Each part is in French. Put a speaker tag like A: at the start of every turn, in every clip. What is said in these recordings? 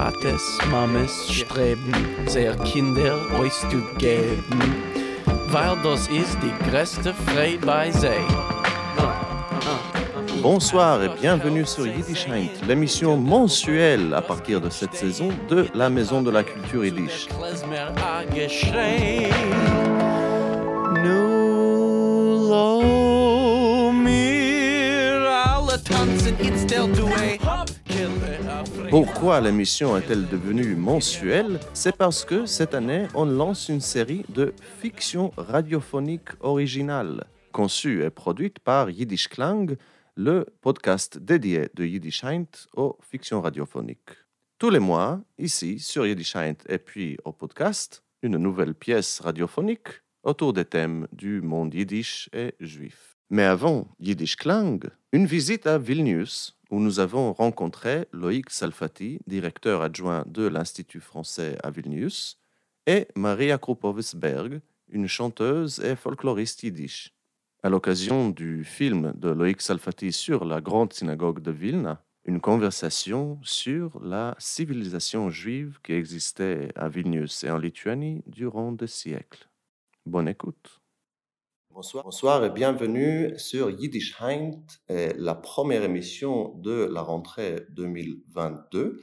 A: Pates, Mames streben, sehr Kinder euch zu geben, weil das ist die größte Freude bei sie.
B: Bonsoir et bienvenue sur Yiddish l'émission mensuelle à partir de cette saison de la Maison de la Culture Yiddish. Pourquoi l'émission est-elle devenue mensuelle? C'est parce que cette année, on lance une série de fiction radiophonique originale, conçue et produite par Yiddish Klang, le podcast dédié de Yiddish Heint aux fictions radiophoniques. Tous les mois, ici, sur Yiddish Heint et puis au podcast, une nouvelle pièce radiophonique autour des thèmes du monde yiddish et juif. Mais avant Yiddish Klang, une visite à Vilnius, où nous avons rencontré Loïc Salfati, directeur adjoint de l'Institut français à Vilnius, et Maria Krupovsberg, une chanteuse et folkloriste yiddish. À l'occasion du film de Loïc Salfati sur la grande synagogue de Vilna, une conversation sur la civilisation juive qui existait à Vilnius et en Lituanie durant des siècles. Bonne écoute. Bonsoir, bonsoir et bienvenue sur Yiddish Heint, et la première émission de la rentrée 2022.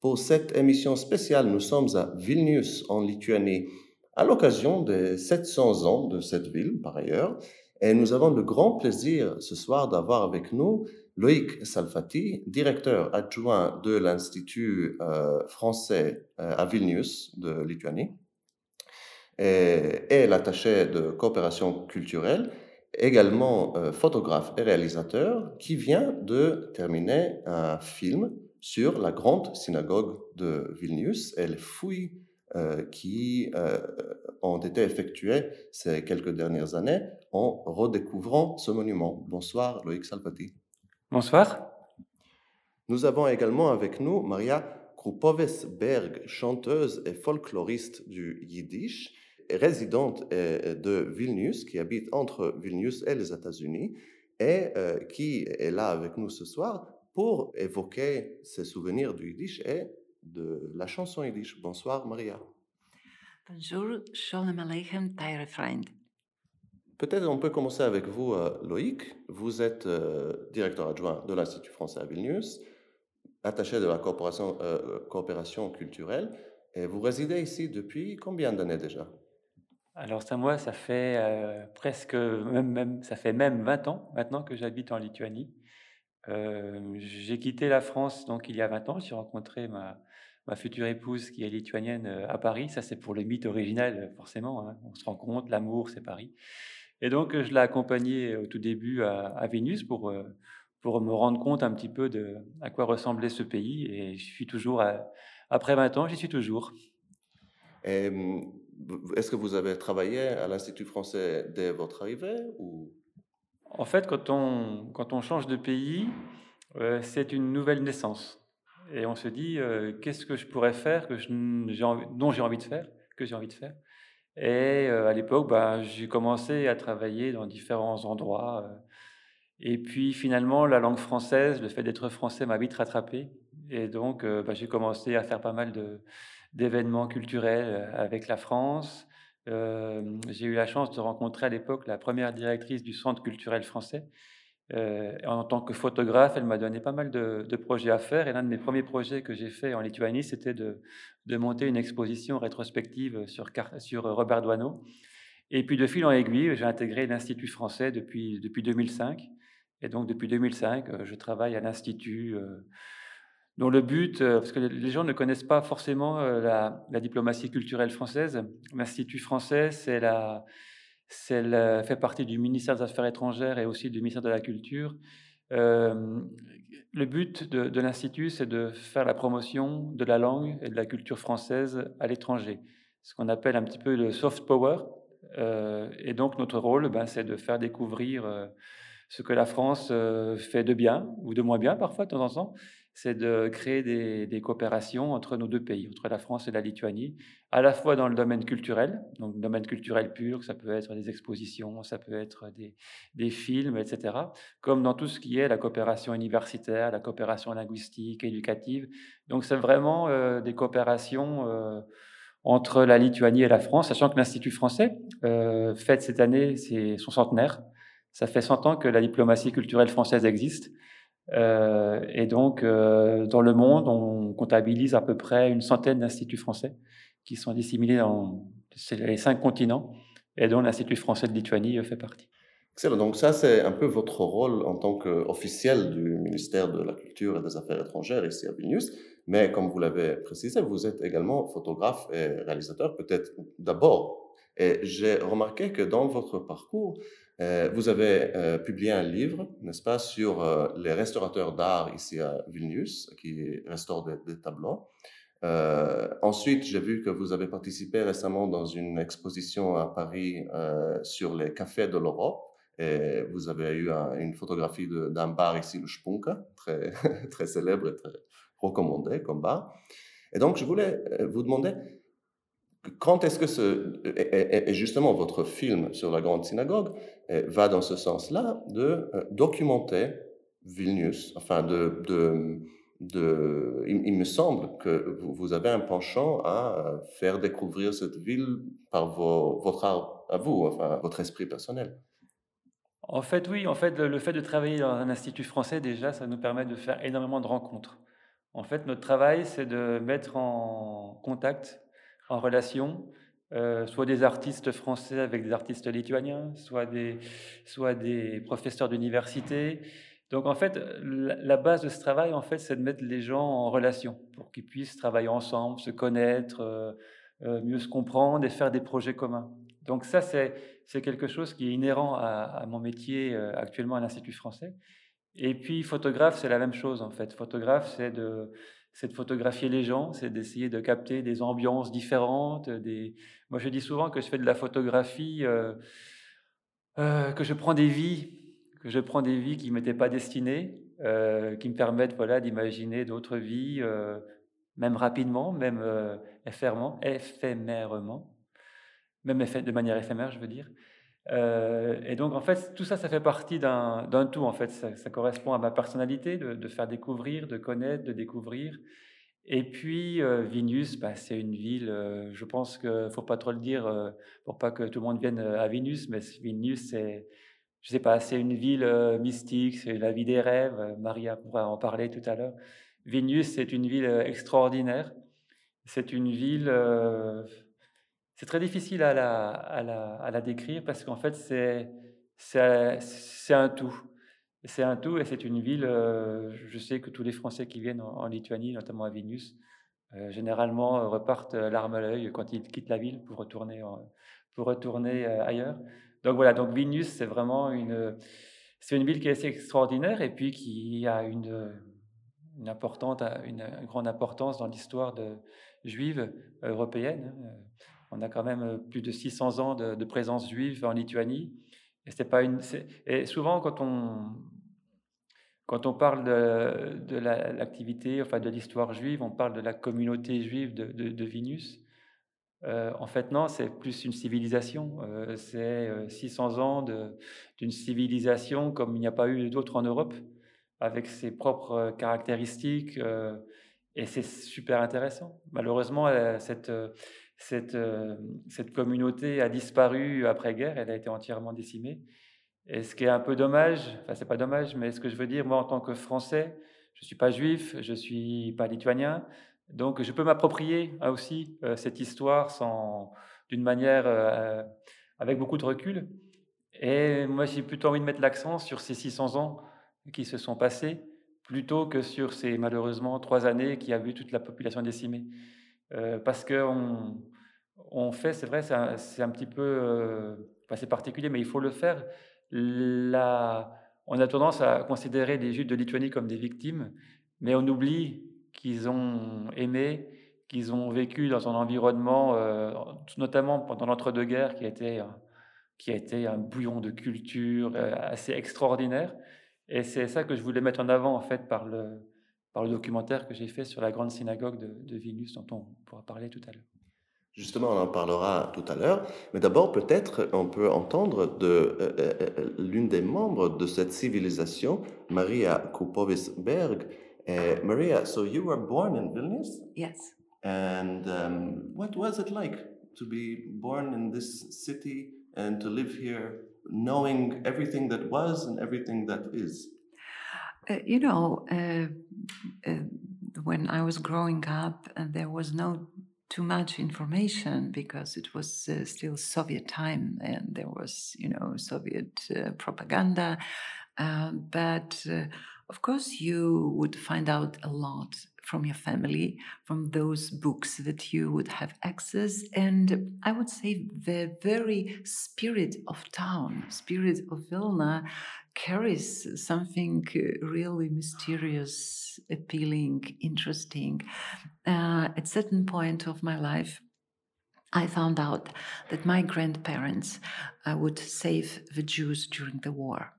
B: Pour cette émission spéciale, nous sommes à Vilnius en Lituanie à l'occasion des 700 ans de cette ville, par ailleurs. Et nous avons le grand plaisir ce soir d'avoir avec nous Loïc Salfati, directeur adjoint de l'Institut euh, français euh, à Vilnius de Lituanie, et, et l'attaché de coopération culturelle, également euh, photographe et réalisateur, qui vient de terminer un film sur la grande synagogue de Vilnius et les fouilles euh, qui euh, ont été effectuées ces quelques dernières années en redécouvrant ce monument. Bonsoir Loïc Salpati.
C: Bonsoir.
B: Nous avons également avec nous Maria Krupovesberg, chanteuse et folkloriste du yiddish, résidente euh, de Vilnius, qui habite entre Vilnius et les États-Unis, et euh, qui est là avec nous ce soir pour évoquer ses souvenirs du yiddish et de la chanson yiddish. Bonsoir Maria.
D: Bonjour, Shalom Aleichem, Teire Freund.
B: Peut-être on peut commencer avec vous, euh, Loïc. Vous êtes euh, directeur adjoint de l'Institut français à Vilnius, attaché de la coopération, euh, coopération culturelle, et vous résidez ici depuis combien d'années déjà?
C: Alors ça, moi, ça fait euh, presque, même, même- ça fait même 20 ans maintenant que j'habite en Lituanie. Euh, j'ai quitté la France donc il y a 20 ans. J'ai rencontré ma, ma future épouse qui est lituanienne euh, à Paris. Ça, c'est pour le mythe original, euh, forcément. hein. On se rend compte, l'amour, c'est Paris. Et donc, euh, je l'ai accompagnée au tout début à, à Vénus pour, euh, pour me rendre compte un petit peu de à quoi ressemblait ce pays. Et je suis toujours, à- après 20 ans, j'y suis toujours.
B: Est-ce que vous avez travaillé à l'Institut français dès votre arrivée.
C: En fait, quand on, quand on change de pays, euh, c'est une nouvelle naissance. Et on se dit, euh, qu'est-ce que je pourrais faire, que je dont j'ai envie de faire, que j'ai envie de faire? Et euh, à l'époque, bah, j'ai commencé à travailler dans différents endroits. et puis finalement, la langue française, le fait d'être français m'a vite rattrapé. Et donc, bah, j'ai commencé à faire pas mal de, d'événements culturels euh, avec la France. Euh, j'ai eu la chance de rencontrer à l'époque la première directrice du Centre culturel français. Euh, en tant que photographe, elle m'a donné pas mal de, projets à faire. Et l'un de mes premiers projets que j'ai fait en Lituanie, c'était de, monter une exposition rétrospective sur, sur Robert Doisneau. Et puis de fil en aiguille, j'ai intégré l'Institut français depuis, depuis 2005. Et donc depuis 2005, euh, je travaille à l'Institut dont le but, euh, parce que les gens ne connaissent pas forcément euh, la, diplomatie culturelle française. L'Institut français, c'est la, la- fait partie du ministère des Affaires étrangères et aussi du ministère de la Culture. Euh, le but de, l'Institut, c'est de faire la promotion de la langue et de la culture française à l'étranger, ce qu'on appelle un petit peu le soft power. Et donc notre rôle, ben, c'est de faire découvrir ce que la France fait de bien ou de moins bien parfois de temps en temps, c'est de créer des, coopérations entre nos deux pays, entre la France et la Lituanie, à la fois dans le domaine culturel, donc le domaine culturel pur, ça peut être des expositions, ça peut être des, films, etc., comme dans tout ce qui est la coopération universitaire, la coopération linguistique, éducative. Donc c'est vraiment euh, des coopérations euh, entre la Lituanie et la France, sachant que l'Institut français euh, fête cette année son centenaire. Ça fait 100 ans que la diplomatie culturelle française existe. Euh, et donc, euh, dans le monde, on comptabilise à peu près une centaine d'instituts français qui sont disséminés dans les cinq continents et dont l'Institut français de Lituanie fait partie.
B: Excellent. Donc ça, c'est un peu votre rôle en tant qu'officiel du ministère de la Culture et des Affaires étrangères ici à Vilnius. Mais comme vous l'avez précisé, vous êtes également photographe et réalisateur, peut-être d'abord. Et j'ai remarqué que dans votre parcours, euh, vous avez euh, publié un livre, n'est-ce pas, sur euh, les restaurateurs d'art ici à Vilnius, qui restaurent des, tableaux. ensuite, j'ai vu que vous avez participé récemment dans une exposition à Paris sur les cafés de l'Europe. Et vous avez eu une photographie d'un bar ici, le Spunka, très, très célèbre et très recommandé comme bar. Et donc, je voulais vous demander, quand est-ce que ce, et, justement votre film sur la grande synagogue eh, va dans ce sens-là de euh, documenter Vilnius, enfin de, de, de il, me semble que vous, avez un penchant à euh, faire découvrir cette ville par votre art à vous, enfin votre esprit personnel.
C: En fait, oui, en fait, le fait de travailler dans un institut français, déjà, ça nous permet de faire énormément de rencontres. En fait, notre travail, c'est de mettre en contact en relation, euh, soit des artistes français avec des artistes lituaniens, soit des, soit des professeurs d'université. Donc en fait, la, base de ce travail, en fait, c'est de mettre les gens en relation pour qu'ils puissent travailler ensemble, se connaître, euh, euh, mieux se comprendre et faire des projets communs. Donc ça, c'est, quelque chose qui est inhérent à mon métier actuellement à l'Institut français. Et puis photographe, c'est la même chose en fait. Photographe, c'est de c'est de photographier les gens, c'est d'essayer de capter des ambiances différentes. Des... Moi, je dis souvent que je fais de la photographie, euh, euh, que je prends des vies, que je prends des vies qui ne m'étaient pas destinées, euh, qui me permettent voilà, d'imaginer d'autres vies, même rapidement, même éphémèrement, éphémèrement, même de manière éphémère, je veux dire. Euh, et donc, en fait, tout ça, ça fait partie d'un tout. En fait, ça, correspond à ma personnalité de, faire découvrir, de connaître, de découvrir. Et puis, euh, Vinus, bah, c'est une ville, euh, je pense qu'il ne faut pas trop le dire pour pas que tout le monde vienne à Vinus, mais Vinus, c'est, je sais pas, c'est une ville mystique, c'est la vie des rêves. Maria pourra en parler tout à l'heure. Vinus, c'est une ville extraordinaire. C'est une ville c'est très difficile à la, à la, décrire parce qu'en fait, c'est, un tout. C'est un tout et c'est une ville, euh, je sais que tous les Français qui viennent en, Lituanie, notamment à Vilnius, euh, généralement euh, repartent l'arme à l'œil quand ils quittent la ville pour retourner, pour retourner ailleurs. Donc voilà, donc Vilnius, c'est vraiment une, c'est une ville qui est assez extraordinaire et puis qui a une, une, importante, une, grande importance dans l'histoire juive européenne. On a quand même euh, plus de 600 ans de, présence juive en Lituanie. Et, c'est pas une, et souvent, quand on, quand on parle de, de l'activité, enfin de l'histoire juive, on parle de la communauté juive de, de, Vinus. Euh, en fait, non, c'est plus une civilisation. Euh, c'est 600 ans d'une civilisation comme il n'y a pas eu d'autre en Europe, avec ses propres caractéristiques. et c'est super intéressant. Malheureusement, cette, cette, euh, cette communauté a disparu après-guerre, elle a été entièrement décimée. Et ce qui est un peu dommage, enfin c'est pas dommage, mais ce que je veux dire, moi en tant que Français, je suis pas juif, je suis pas lituanien, donc je peux m'approprier hein, aussi euh, cette histoire d'une manière euh, avec beaucoup de recul. Et moi j'ai plutôt envie de mettre l'accent sur ces 600 ans qui se sont passés, plutôt que sur ces malheureusement trois années qui a vu toute la population décimée. Euh, parce qu'on on fait, c'est vrai, c'est un, petit peu, euh, c'est particulier, mais il faut le faire. On a tendance à considérer les Juifs de Lituanie comme des victimes, mais on oublie qu'ils ont aimé, qu'ils ont vécu dans un environnement, euh, notamment pendant l'entre-deux-guerres, qui a été qui a été un bouillon de culture assez extraordinaire. Et c'est ça que je voulais mettre en avant en fait par le par le documentaire que j'ai fait sur la grande synagogue de, de Vilnius, dont on pourra parler tout à l'heure.
B: Justement, on en parlera tout à l'heure, mais d'abord peut-être on peut entendre de euh, euh, euh, l'une des membres de cette civilisation, Maria Kupovis-Berg. Uh, Maria, so you were born in Vilnius?
D: Yes.
B: And um, what was it like to be born in this city and to live here, knowing everything that was and everything that is?
D: Uh, you know, uh, uh, when I was growing up, uh, there was no too much information because it was uh, still Soviet time and there was, you know, Soviet uh, propaganda. But of course, you would find out a lot from your family, from those books that you would have access. And I would say the very spirit of town, spirit of Vilna, carries something uh, really mysterious, appealing, interesting. Uh, at a certain point of my life, I found out that my grandparents uh, would save the Jews during the war.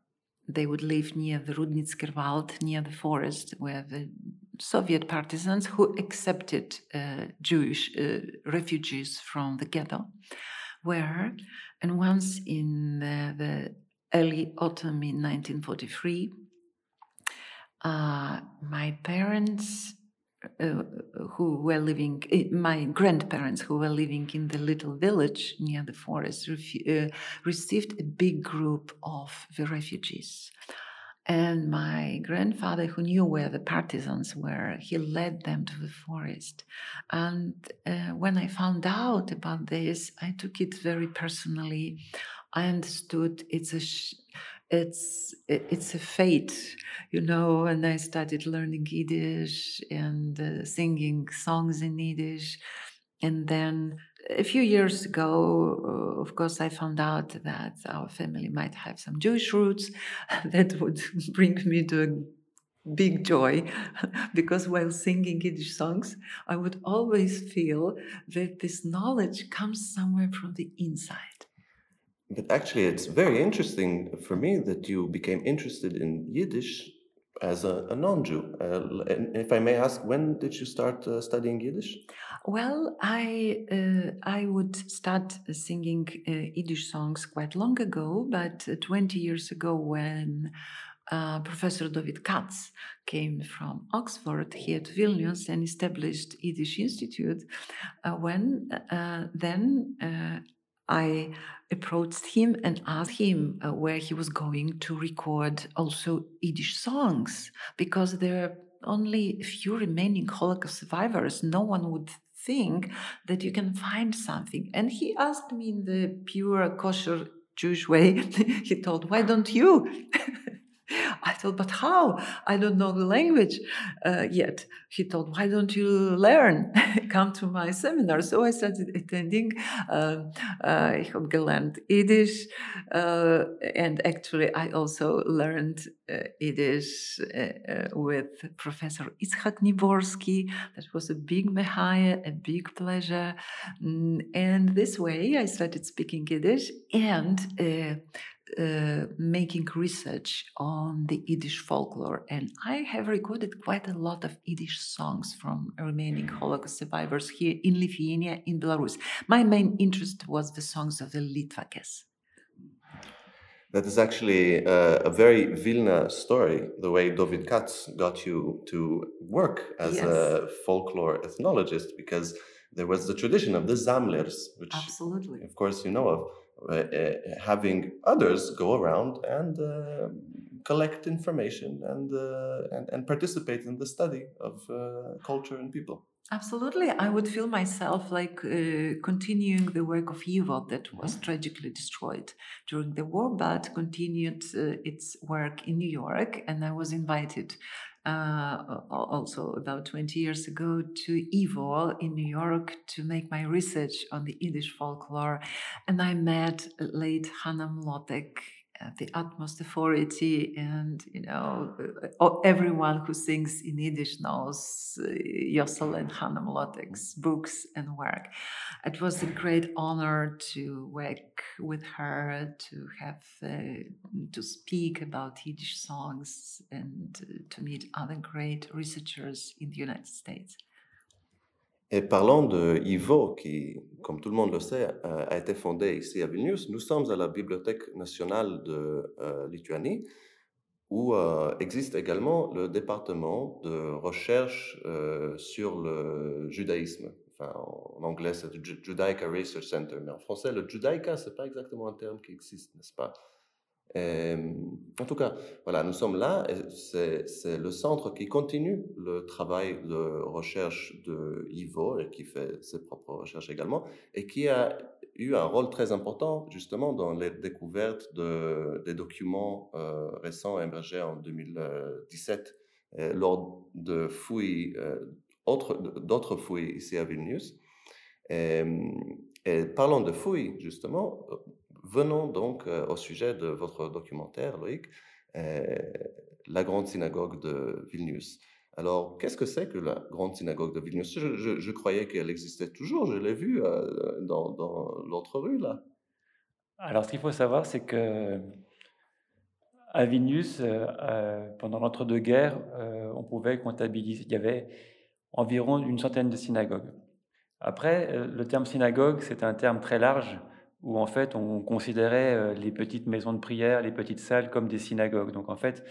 D: They would live near the Rudnitzer Wald, near the forest, where the Soviet partisans who accepted uh, Jewish uh, refugees from the ghetto were. And once in the, the early autumn in 1943, uh, my parents, uh, who were living, eh, my grandparents who were living in the little village near the forest, uh, received a big group of the refugees. And my grandfather, who knew where the partisans were, he led them to the forest. And uh, when I found out about this, I took it very personally. I understood it's a it's it's a fate, you know. And I started learning Yiddish and uh, singing songs in Yiddish, and then a few years ago, uh, of course, I found out that our family might have some Jewish roots. that would bring me to a big joy because while singing Yiddish songs, I would always feel that this knowledge comes somewhere from the inside.
B: But actually, it's very interesting for me that you became interested in Yiddish as a, a non-Jew. Uh, if I may ask, when did you start uh, studying Yiddish?
D: Well, I uh, I would start singing uh, Yiddish songs quite long ago, but uh, 20 years ago when uh, Professor David Katz came from Oxford here to Vilnius and established Yiddish Institute. when then I approached him and asked him uh, where he was going to record also Yiddish songs because there are only a few remaining Holocaust survivors. No one would think that you can find something. And he asked me in the pure kosher Jewish way, he told, Why don't you? I thought, but how? I don't know the language uh, yet. He told, why don't you learn? Come to my seminar. So I started attending. Uh, uh, ich habe gelernt Yiddish. Uh, and actually, I also learned uh, Yiddish uh, with Professor Itzhak Niborski. That was a big mehaya, a big pleasure. Mm, and this way, I started speaking Yiddish and uh, making research on the Yiddish folklore, and I have recorded quite a lot of Yiddish songs from remaining Holocaust survivors here in Lithuania, in Belarus. My main interest was the songs of the Litvakes.
B: That is actually uh, a very Vilna story, the way David Katz got you to work as yes. a folklore ethnologist, because there was the tradition of the Zamlers, which,
D: Absolutely.
B: of course, you know of having others go around and uh, collect information and, and, and participate in the study of culture and people.
D: Absolutely. I would feel myself like uh, continuing the work of Yivot that was mm-hmm. tragically destroyed during the war, but continued uh, its work in New York. And I was invited uh, also about 20 years ago to YIVO in New York to make my research on the Yiddish folklore. And I met late Hannah Mlotek the utmost authority, and you know, uh, everyone who sings in Yiddish knows uh, Yossel and Hannah Molotek's books and work. It was a great honor to work with her, to have uh, to speak about Yiddish songs, and uh, to meet other great researchers in the United States.
B: Et parlant de Ivo, qui, comme tout le monde le sait, euh, a été fondé ici à Vilnius, nous sommes à la Bibliothèque nationale de euh, Lituanie, où euh, existe également le département de recherche sur le judaïsme. En anglais, c'est le Judaica Research Center, mais en français, le Judaica, ce n'est pas exactement un terme qui existe, n'est-ce pas? En tout cas, voilà, nous sommes là. C'est le centre qui continue le travail de recherche de Ivo et qui fait ses propres recherches également et qui a eu un rôle très important justement dans les découvertes de, des documents euh, récents émergés en 2017 lors de fouilles, euh, d'autres fouilles ici à Vilnius. Et, et de fouilles, justement, Venons donc euh, au sujet de votre documentaire, Loïc, euh, la grande synagogue de Vilnius. Alors, qu'est-ce que c'est que la grande synagogue de Vilnius? Je, croyais qu'elle existait toujours, je l'ai vue euh, dans, l'autre rue, là.
C: Alors, ce qu'il faut savoir, c'est que à Vilnius, pendant l'entre-deux-guerres, on pouvait comptabiliser, il y avait environ une centaine de synagogues. Après, le terme synagogue, c'est un terme très large où en fait on considérait euh, les petites maisons de prière, les petites salles comme des synagogues. Donc en fait,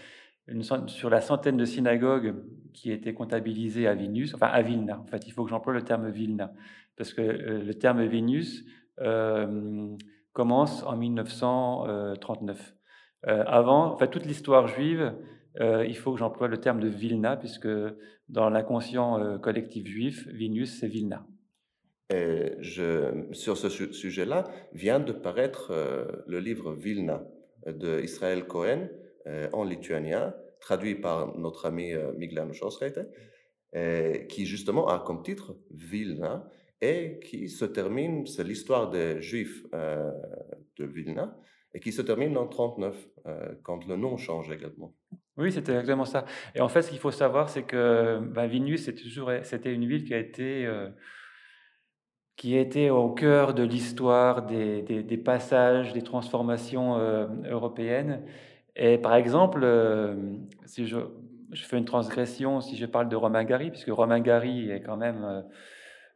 C: sur la centaine de synagogues qui étaient comptabilisées à Vilnius, enfin à Vilna, en fait il faut que j'emploie le terme Vilna, parce que euh, le terme Vilnius euh, commence en 1939. avant, en toute l'histoire juive, il faut que j'emploie le terme de Vilna, puisque dans l'inconscient collectif juif, Vilnius c'est Vilna.
B: Et je, sur ce sujet-là, vient de paraître euh, le livre Vilna de Israël Cohen euh, en lituanien, traduit par notre ami euh, Miglan qui justement a comme titre Vilna et qui se termine, c'est l'histoire des Juifs de Vilna, et qui se termine en 39, quand le nom change également.
C: Oui, c'était exactement ça. Et en fait, ce qu'il faut savoir, c'est que ben, Vilnius, c'était une ville qui a été qui était au cœur de l'histoire des, passages, des transformations euh, européennes. Et par exemple, euh, si je, fais une transgression, si je parle de Romain Gary, puisque Romain Gary est quand même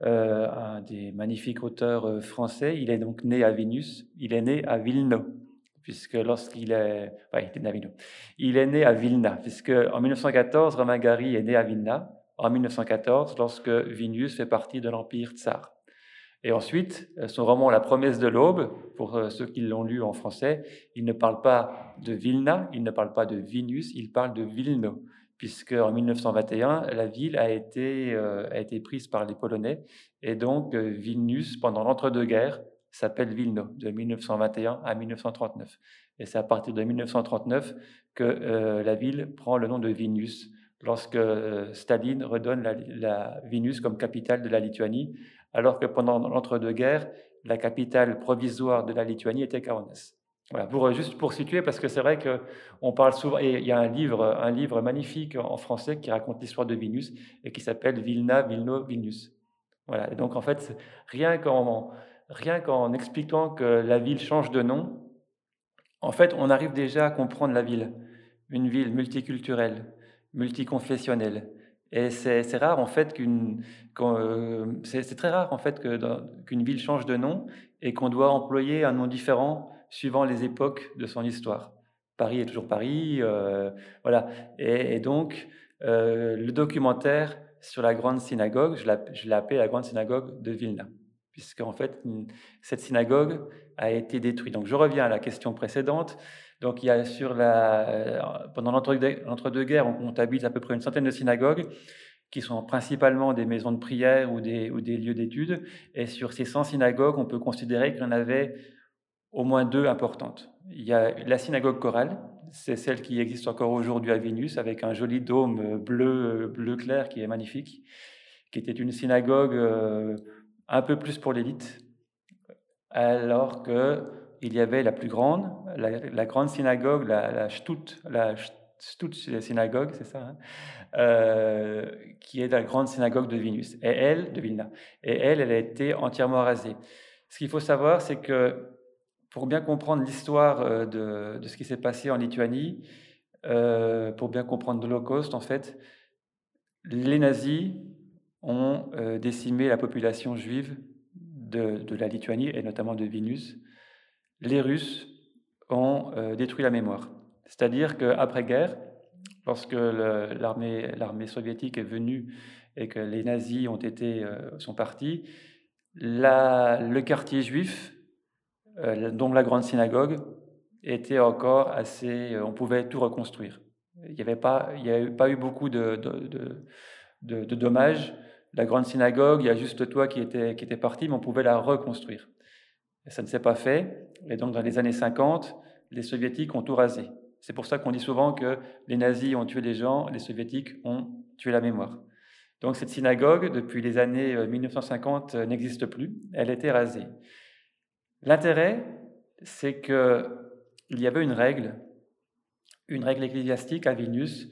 C: euh, un des magnifiques auteurs français, il est donc né à Vénus, il est né à Vilna, puisque lorsqu'il est, ouais, il est né à Vilna, il est né à Vilna, puisque en 1914, Romain Gary est né à Vilna, en 1914, lorsque Vilnius fait partie de l'Empire tsar. Et ensuite, euh, son roman La promesse de l'aube, pour euh, ceux qui l'ont lu en français, il ne parle pas de Vilna, il ne parle pas de Vinus, il parle de Vilno, puisque en 1921, la ville a été, euh, a été prise par les Polonais, et donc Vilnius, pendant l'entre-deux-guerres, s'appelle Vilno, de 1921 à 1939. Et c'est à partir de 1939 que la ville prend le nom de Vilnius, lorsque Staline redonne la, la Vilnius comme capitale de la Lituanie alors que pendant l'entre-deux-guerres, la capitale provisoire de la Lituanie était Kaunas. Voilà, pour, euh, juste pour situer, parce que c'est vrai qu'on parle souvent, et il y a un livre, un livre magnifique en français qui raconte l'histoire de Vilnius et qui s'appelle Vilna, Vilno, Vilnius. Voilà, et donc en fait, rien qu'en, rien qu'en expliquant que la ville change de nom, en fait, on arrive déjà à comprendre la ville. Une ville multiculturelle, multiconfessionnelle, et c'est rare en fait qu'une, euh, c'est très rare en fait qu'une ville change de nom et qu'on doit employer un nom différent suivant les époques de son histoire. Paris est toujours Paris, euh, voilà. Et, donc euh, le documentaire sur la grande synagogue, je l'ai appelé la grande synagogue de Vilna, puisque en fait cette synagogue a été détruite. Donc je reviens à la question précédente. Donc, il y a sur la, euh, pendant l'entre-deux-guerres, on comptabilise à peu près une centaine de synagogues qui sont principalement des maisons de prière ou des, lieux d'études. Et sur ces 100 synagogues, on peut considérer qu'il y en avait au moins deux importantes. Il y a la synagogue chorale, c'est celle qui existe encore aujourd'hui à Vénus, avec un joli dôme bleu, bleu clair qui est magnifique, qui était une synagogue euh, un peu plus pour l'élite, alors que il y avait la plus grande, la, grande synagogue, la, la la synagogue, c'est ça, hein, euh, qui est la grande synagogue de Vilnius, et elle, de Vilna. Et elle, elle a été entièrement rasée. Ce qu'il faut savoir, c'est que pour bien comprendre l'histoire euh, de, ce qui s'est passé en Lituanie, euh, pour bien comprendre l'Holocauste, en fait, les nazis ont décimé la population juive de, de, la Lituanie et notamment de Vilnius. Les Russes ont détruit la mémoire. C'est-à-dire qu'après-guerre, lorsque l'armée soviétique est venue et que les nazis ont été, euh, sont partis, le quartier juif, euh, dont la grande synagogue, était encore assez... Euh, on pouvait tout reconstruire. Il n'y avait pas, il pas eu beaucoup de, dommages. La grande synagogue, il y a juste toi qui était, qui était parti, mais on pouvait la reconstruire. Ça ne s'est pas fait. Et donc, dans les années 50, les soviétiques ont tout rasé. C'est pour ça qu'on dit souvent que les nazis ont tué des gens, les soviétiques ont tué la mémoire. Donc cette synagogue, depuis les années 1950, euh, euh, n'existe plus. Elle a été rasée. L'intérêt, c'est qu'il y avait une règle, une règle ecclésiastique à Vilnius.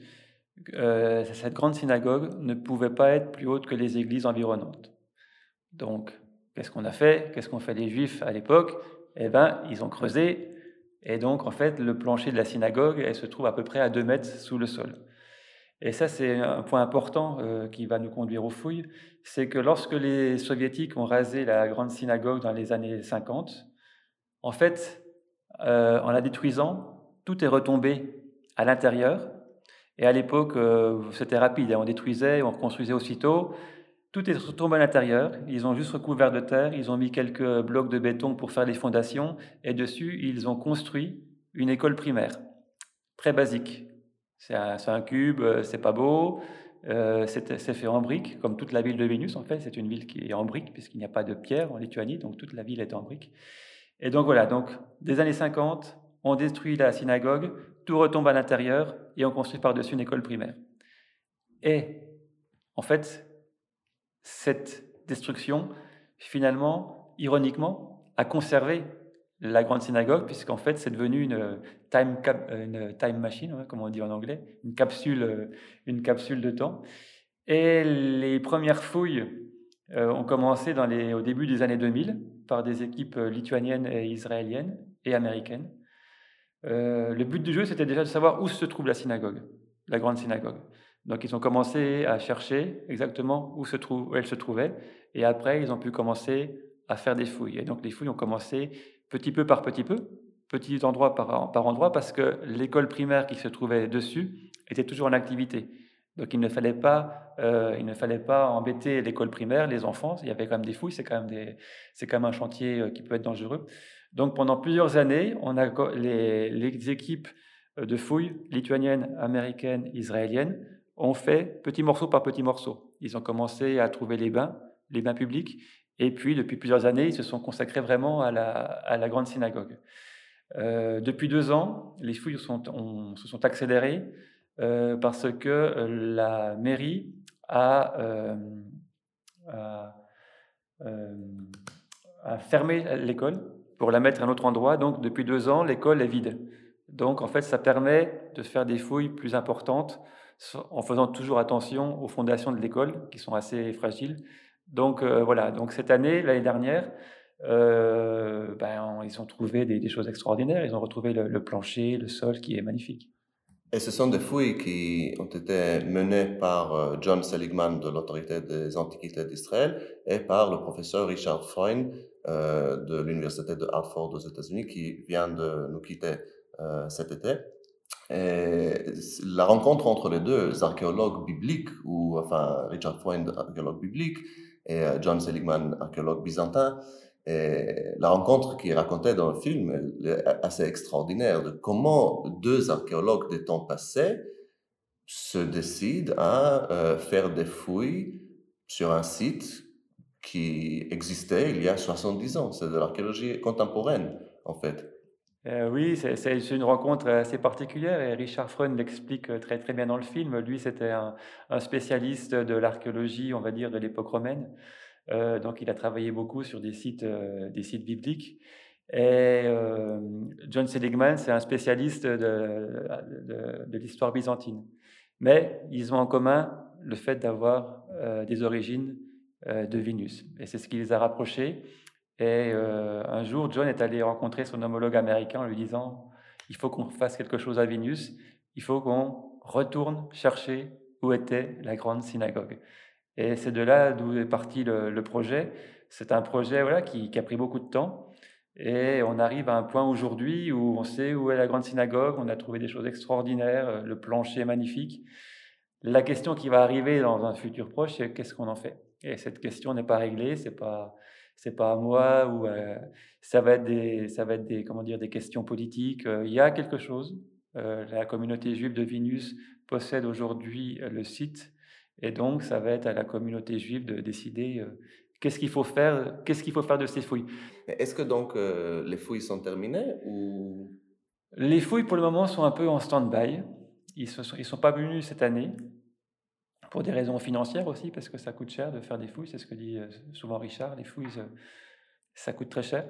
C: Euh, cette grande synagogue ne pouvait pas être plus haute que les églises environnantes. Donc, qu'est-ce qu'on a fait? Qu'est-ce qu'ont fait les Juifs à l'époque? Eh bien, ils ont creusé et donc, en fait, le plancher de la synagogue, elle se trouve à peu près à 2 mètres sous le sol. Et ça, c'est un point important euh, qui va nous conduire aux fouilles, c'est que lorsque les soviétiques ont rasé la grande synagogue dans les années 50, en fait, euh, en la détruisant, tout est retombé à l'intérieur. Et à l'époque, euh, c'était rapide, hein. on détruisait, on reconstruisait aussitôt. Tout est retombé à l'intérieur. Ils ont juste recouvert de terre. Ils ont mis quelques blocs de béton pour faire les fondations. Et dessus, ils ont construit une école primaire. Très basique. C'est un, cube, euh, c'est pas beau. Euh, c'est fait en briques, comme toute la ville de Vénus en fait. C'est une ville qui est en briques, puisqu'il n'y a pas de pierre en Lituanie. Donc toute la ville est en briques. Et donc voilà, donc des années 50, on détruit la synagogue, tout retombe à l'intérieur et on construit par-dessus une école primaire. Et en fait, cette destruction, finalement, ironiquement, a conservé la grande synagogue, puisqu'en fait, c'est devenu une time, une time machine, hein, comme on dit en anglais, une capsule, une capsule de temps. Et les premières fouilles euh, ont commencé au début des années 2000 par des équipes lituaniennes et israéliennes et américaines. Euh, le but du jeu, c'était déjà de savoir où se trouve la synagogue, la grande synagogue. Donc ils ont commencé à chercher exactement où, se elle se trouvait, et après ils ont pu commencer à faire des fouilles. Et donc les fouilles ont commencé petit peu par petit peu, petit endroit par, par endroit, parce que l'école primaire qui se trouvait dessus était toujours en activité. Donc il ne fallait pas, euh, il ne fallait pas embêter l'école primaire, les enfants. Il y avait quand même des fouilles, c'est quand même quand même un chantier euh, qui peut être dangereux. Donc pendant plusieurs années, on a les, les équipes de fouilles lituaniennes, américaines, israéliennes ont fait petit morceau par petit morceau. Ils ont commencé à trouver les bains, les bains publics, et puis depuis plusieurs années, ils se sont consacrés vraiment à la, grande synagogue. Euh, depuis deux ans, les fouilles se sont accélérées euh, parce que euh, la mairie a fermé l'école pour la mettre à un autre endroit. Donc depuis deux ans, l'école est vide. Donc en fait, ça permet de faire des fouilles plus importantes en faisant toujours attention aux fondations de l'école qui sont assez fragiles. Donc euh, voilà, donc cette année, l'année dernière, euh, ben, ils ont trouvé des, choses extraordinaires. Ils ont retrouvé le, plancher, le sol qui est magnifique.
B: Et ce sont des fouilles qui ont été menées par euh, John Seligman de l'Autorité des Antiquités d'Israël et par le professeur Richard Freund de l'Université de Hartford aux États-Unis qui vient de nous quitter cet été. Et la rencontre entre les deux archéologues bibliques, ou enfin Richard Freund, archéologue biblique, et euh, John Seligman, archéologue byzantin, et la rencontre qui est racontée dans le film est assez extraordinaire de comment deux archéologues des temps passés se décident à euh, faire des fouilles sur un site qui existait il y a 70 ans. C'est de l'archéologie contemporaine, en fait.
C: Euh, oui, c'est une rencontre assez particulière et Richard Freund l'explique très, très bien dans le film. Lui, c'était un, spécialiste de l'archéologie, on va dire, de l'époque romaine. Euh, donc, il a travaillé beaucoup sur des sites, euh, des sites bibliques. Et John Seligman, c'est un spécialiste de l'histoire byzantine. Mais ils ont en commun le fait d'avoir des origines de Vénus. Et c'est ce qui les a rapprochés. Et un jour, John est allé rencontrer son homologue américain en lui disant, il faut qu'on fasse quelque chose à Vénus, il faut qu'on retourne chercher où était la grande synagogue. Et c'est de là d'où est parti le, projet. C'est un projet voilà, qui, a pris beaucoup de temps. Et on arrive à un point aujourd'hui où on sait où est la grande synagogue, on a trouvé des choses extraordinaires, le plancher est magnifique. La question qui va arriver dans un futur proche, c'est qu'est-ce qu'on en fait? Et cette question n'est pas réglée, c'est pas c'est pas à moi ou euh, ça va être des ça va être des comment dire des questions politiques. Euh, il y a quelque chose. Euh, la communauté juive de Vénus possède aujourd'hui le site et donc, ça va être à la communauté juive de décider qu'est-ce qu'il faut faire, qu'est-ce qu'il faut faire de ces fouilles.
B: Est-ce que donc les fouilles sont terminées ou?
C: Les fouilles, pour le moment, sont un peu en stand-by. Ils ne sont, ils sont pas venus cette année pour des raisons financières aussi, parce que ça coûte cher de faire des fouilles. C'est ce que dit euh, souvent Richard. Les fouilles, ça coûte très cher.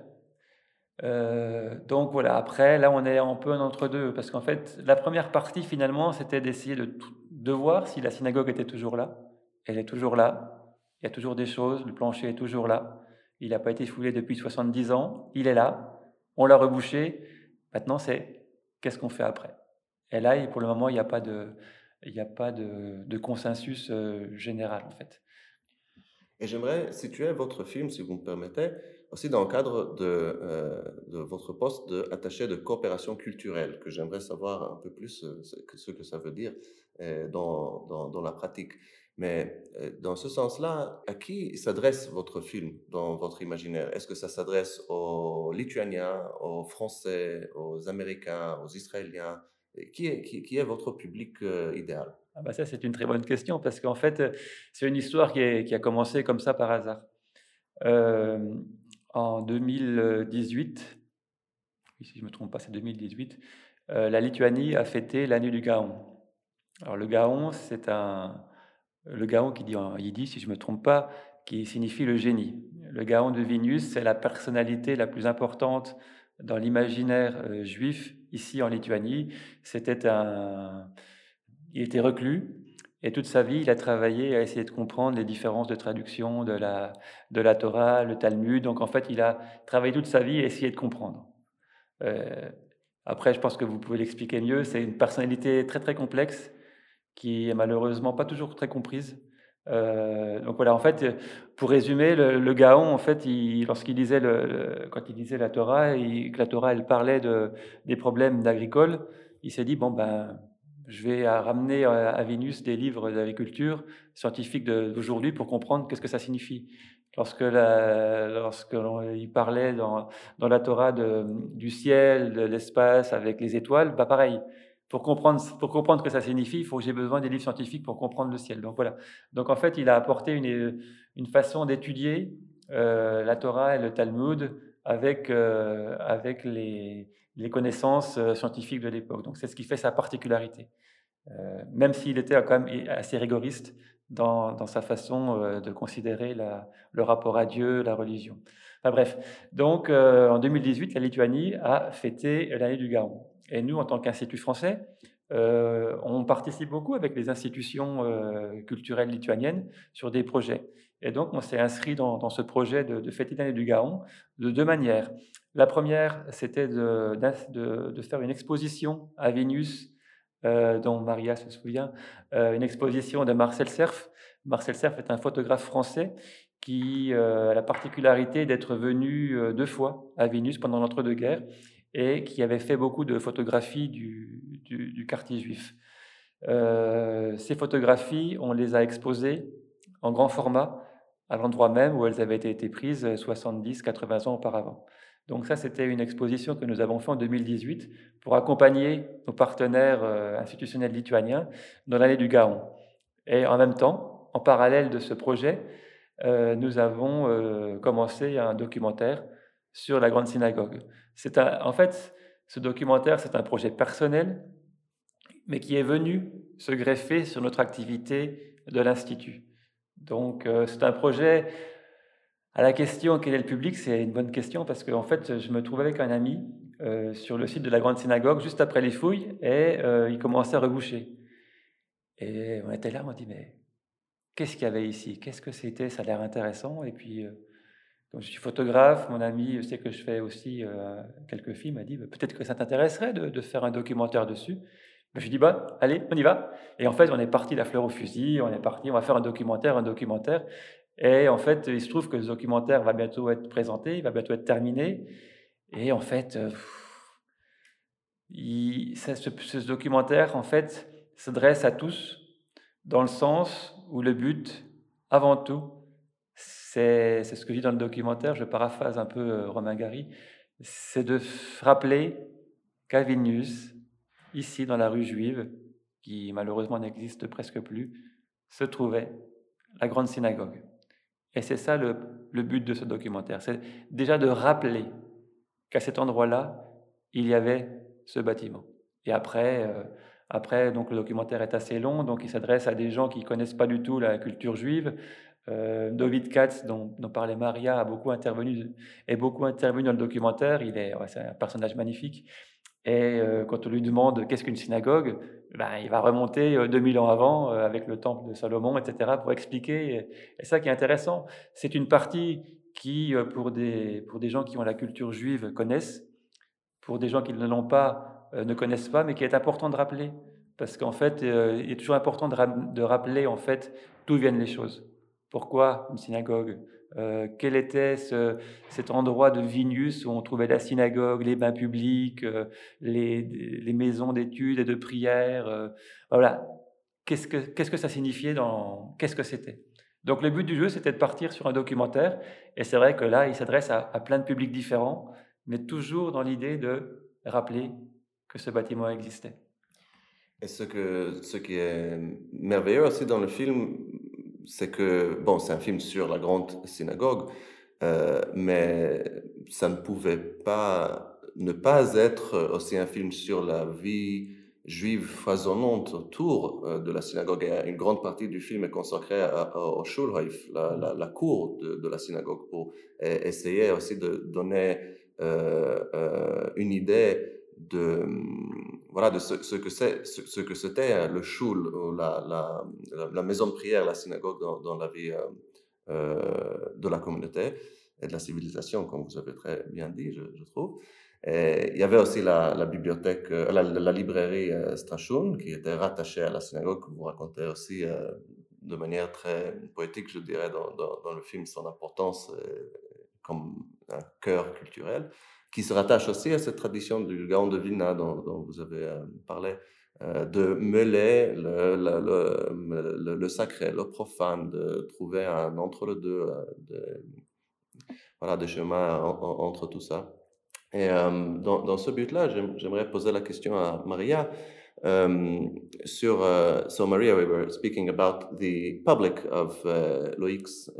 C: donc voilà, après, là, on est un peu en entre-deux, parce qu'en fait, la première partie, finalement, c'était d'essayer de de voir si la synagogue était toujours là. Elle est toujours là. Il y a toujours des choses. Le plancher est toujours là. Il n'a pas été foulé depuis 70 ans. Il est là. On l'a rebouché. Maintenant, c'est qu'est-ce qu'on fait après? Et là, pour le moment, il n'y a pas de, il n'y a pas de, consensus euh, général, en fait.
B: Et j'aimerais situer votre film, si vous me permettez, aussi dans le cadre de, euh, votre poste d'attaché de, coopération culturelle, que j'aimerais savoir un peu plus euh, ce que ça veut dire dans, la pratique. Mais dans ce sens-là, à qui s'adresse votre film dans votre imaginaire? Est-ce que ça s'adresse aux Lituaniens, aux Français, aux Américains, aux Israéliens? Qui est, votre public idéal?
C: Ah bah Ça, c'est une très bonne question parce qu'en fait, c'est une histoire qui, a commencé comme ça par hasard. Euh, en 2018, si je ne me trompe pas, c'est 2018, euh, la Lituanie a fêté l'année du Gaon. Alors le Gaon, c'est un le Gaon qui dit en yiddish, si je ne me trompe pas, qui signifie le génie. Le Gaon de Vénus, c'est la personnalité la plus importante dans l'imaginaire euh, juif ici en Lituanie. C'était un, il était reclus, et toute sa vie, il a travaillé à essayer de comprendre les différences de traduction de la, de la Torah, le Talmud. Donc en fait, il a travaillé toute sa vie à essayer de comprendre. Euh, après, je pense que vous pouvez l'expliquer mieux. C'est une personnalité très très complexe qui est malheureusement pas toujours très comprise. Euh, donc voilà, en fait, pour résumer, le, Gaon, en fait, lorsqu'il disait quand il la Torah, et que la Torah, elle parlait de, des problèmes d'agricole, il s'est dit bon ben je vais ramener à Vénus des livres d'agriculture scientifique d'aujourd'hui pour comprendre qu'est-ce que ça signifie. Lorsque, il parlait dans, dans la Torah du ciel, de l'espace avec les étoiles, bah pareil. Pour comprendre, pour que ça signifie, il faut que j'ai besoin des livres scientifiques pour comprendre le ciel. Donc voilà. Donc en fait, il a apporté une, une façon d'étudier euh, la Torah et le Talmud avec, euh, avec les, les connaissances euh, scientifiques de l'époque. Donc c'est ce qui fait sa particularité. Même s'il était quand même assez rigoriste dans, dans sa façon de considérer le rapport à Dieu, la religion. Enfin, bref, donc en 2018, la Lituanie a fêté l'année du Gaon. Et nous, en tant qu'Institut français, on participe beaucoup avec les institutions culturelles lituaniennes sur des projets. Et donc, on s'est inscrit dans, ce projet de, de l'année du Gaon de deux manières. La première, c'était de, faire une exposition à Vénus, euh, dont Maria se souvient, euh, une exposition de Marcel Cerf. Marcel Cerf est un photographe français qui euh, a la particularité d'être venu deux fois à Vénus pendant l'entre-deux-guerres et qui avait fait beaucoup de photographies du, quartier juif. ces photographies, on les a exposées en grand format à l'endroit même où elles avaient été prises 70-80 ans auparavant. Donc ça, c'était une exposition que nous avons faite en 2018 pour accompagner nos partenaires euh, institutionnels lituaniens dans l'année du Gaon. Et en même temps, en parallèle de ce projet, euh, nous avons euh, commencé un documentaire sur la Grande Synagogue. C'est en fait, ce documentaire, c'est un projet personnel, mais qui est venu se greffer sur notre activité de l'Institut. Donc, c'est un projet À la question quel est le public, c'est une bonne question parce qu'en en fait, je me trouvais avec un ami euh, sur le site de la Grande Synagogue juste après les fouilles et euh, il commençait à reboucher. Et on était là, on dit mais qu'est-ce qu'il y avait ici? Qu'est-ce que c'était? Ça a l'air intéressant. Et puis, euh, comme je suis photographe, mon ami sait que je fais aussi quelques films, m'a dit bah, peut-être que ça t'intéresserait de, faire un documentaire dessus. Je lui dis, bah, allez, on y va. Et en fait, on est parti la fleur au fusil, on est parti, on va faire un documentaire, un documentaire. Et en fait, il se trouve que ce documentaire va bientôt être présenté, il va bientôt être terminé. Et en fait, euh, ce, documentaire, en fait, s'adresse à tous dans le sens où le but, avant tout, c'est ce que je dis dans le documentaire, je paraphrase un peu euh, Romain Gary, c'est de rappeler qu'à Vilnius, ici dans la rue juive, qui malheureusement n'existe presque plus, se trouvait la grande synagogue. Et c'est ça le, but de ce documentaire. C'est déjà de rappeler qu'à cet endroit-là, il y avait ce bâtiment. Et après, euh, après donc le documentaire est assez long, donc il s'adresse à des gens qui connaissent pas du tout la culture juive. Euh, David Katz, dont, parlait Maria, a beaucoup intervenu, est beaucoup intervenu dans le documentaire. Il est, c'est un personnage magnifique. Et euh, quand on lui demande qu'est-ce qu'une synagogue, ben, il va remonter 2000 euh, ans avant euh, avec le temple de Salomon, etc., pour expliquer. Et, ça qui est intéressant, c'est une partie qui, pour des, pour des gens qui ont la culture juive, connaissent, pour des gens qui ne l'ont pas, ne connaissent pas, mais qui est important de rappeler. Parce qu'en fait, il est toujours important de, de rappeler en fait d'où viennent les choses. Pourquoi une synagogue? Euh, quel était cet endroit de Vignus où on trouvait la synagogue, les bains publics, euh, les, maisons d'études et de prière. Euh, voilà. Qu'est-ce que, ça signifiait. Qu'est-ce que c'était? Donc, le but du jeu, c'était de partir sur un documentaire. Et c'est vrai que là, il s'adresse à, plein de publics différents, mais toujours dans l'idée de rappeler que ce bâtiment existait.
B: Et ce, que, ce qui est merveilleux aussi dans le film, c'est que, bon, c'est un film sur la grande synagogue, euh, mais ça ne pouvait pas ne pas être aussi un film sur la vie juive foisonnante autour euh, de la synagogue. Et une grande partie du film est consacrée au Schulhof, la, cour de, la synagogue, pour essayer aussi de donner euh, une idée de, voilà, de ce, que c'est, ce, que c'était hein, le shul, la, la, maison de prière, la synagogue dans, la vie euh, euh, de la communauté et de la civilisation, comme vous avez très bien dit, je, trouve. Il y avait aussi la, bibliothèque, euh, la, librairie Strachun, qui était rattachée à la synagogue, que vous racontez aussi de manière très poétique, je dirais, dans le film, son importance comme un cœur culturel qui se rattache aussi à cette tradition du Gaon de Vilna dont, vous avez euh, parlé, euh, de mêler le, sacré, le profane, de trouver un entre-le-deux, euh, voilà, des chemins entre tout ça. Et dans, ce but-là, j'aimerais poser la question à Maria. Um, sur, so Maria, we were speaking about the public of uh, Loic's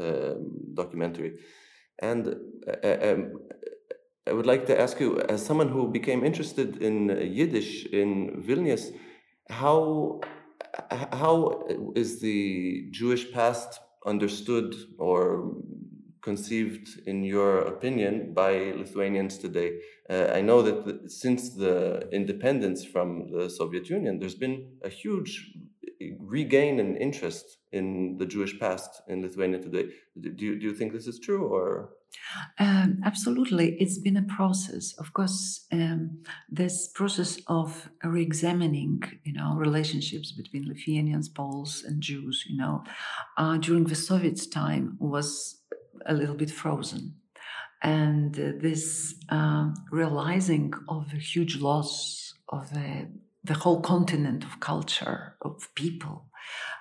B: documentary. And I would like to ask you, as someone who became interested in Yiddish in Vilnius, how how is the Jewish past understood or conceived, in your opinion, by Lithuanians today? Uh, I know that the, since the independence from the Soviet Union, there's been a huge regain in interest in the Jewish past in Lithuania today. Do you, do you think this is true or?
D: Um, absolutely, it's been a process. Of course, um, this process of re-examining, you know, relationships between Lithuanians, Poles, and Jews, you know, uh, during the Soviet time was a little bit frozen, and uh, this uh, realizing of a huge loss of a, the whole continent of culture of people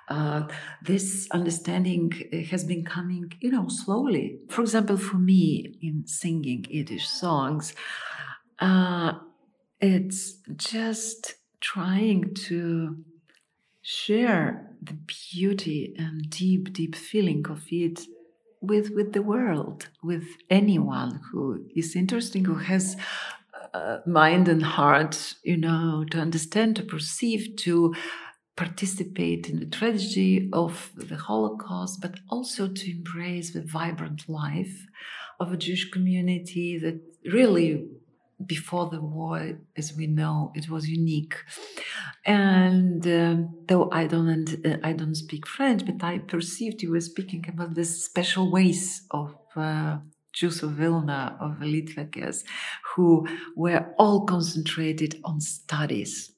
D: uh, this understanding uh, has been coming, you know, slowly. For example, for me in singing Yiddish songs, uh, it's just trying to share the beauty and deep, deep feeling of it with with the world, with anyone who is interesting, who has uh, mind and heart, you know, to understand, to perceive, to participate in the tragedy of the Holocaust, but also to embrace the vibrant life of a Jewish community that really, before the war, as we know, it was unique. And um, though I don't, uh, I don't speak French, but I perceived you were speaking about the special ways of. Uh, Jews of Vilna, of Litvakes, who were all concentrated on studies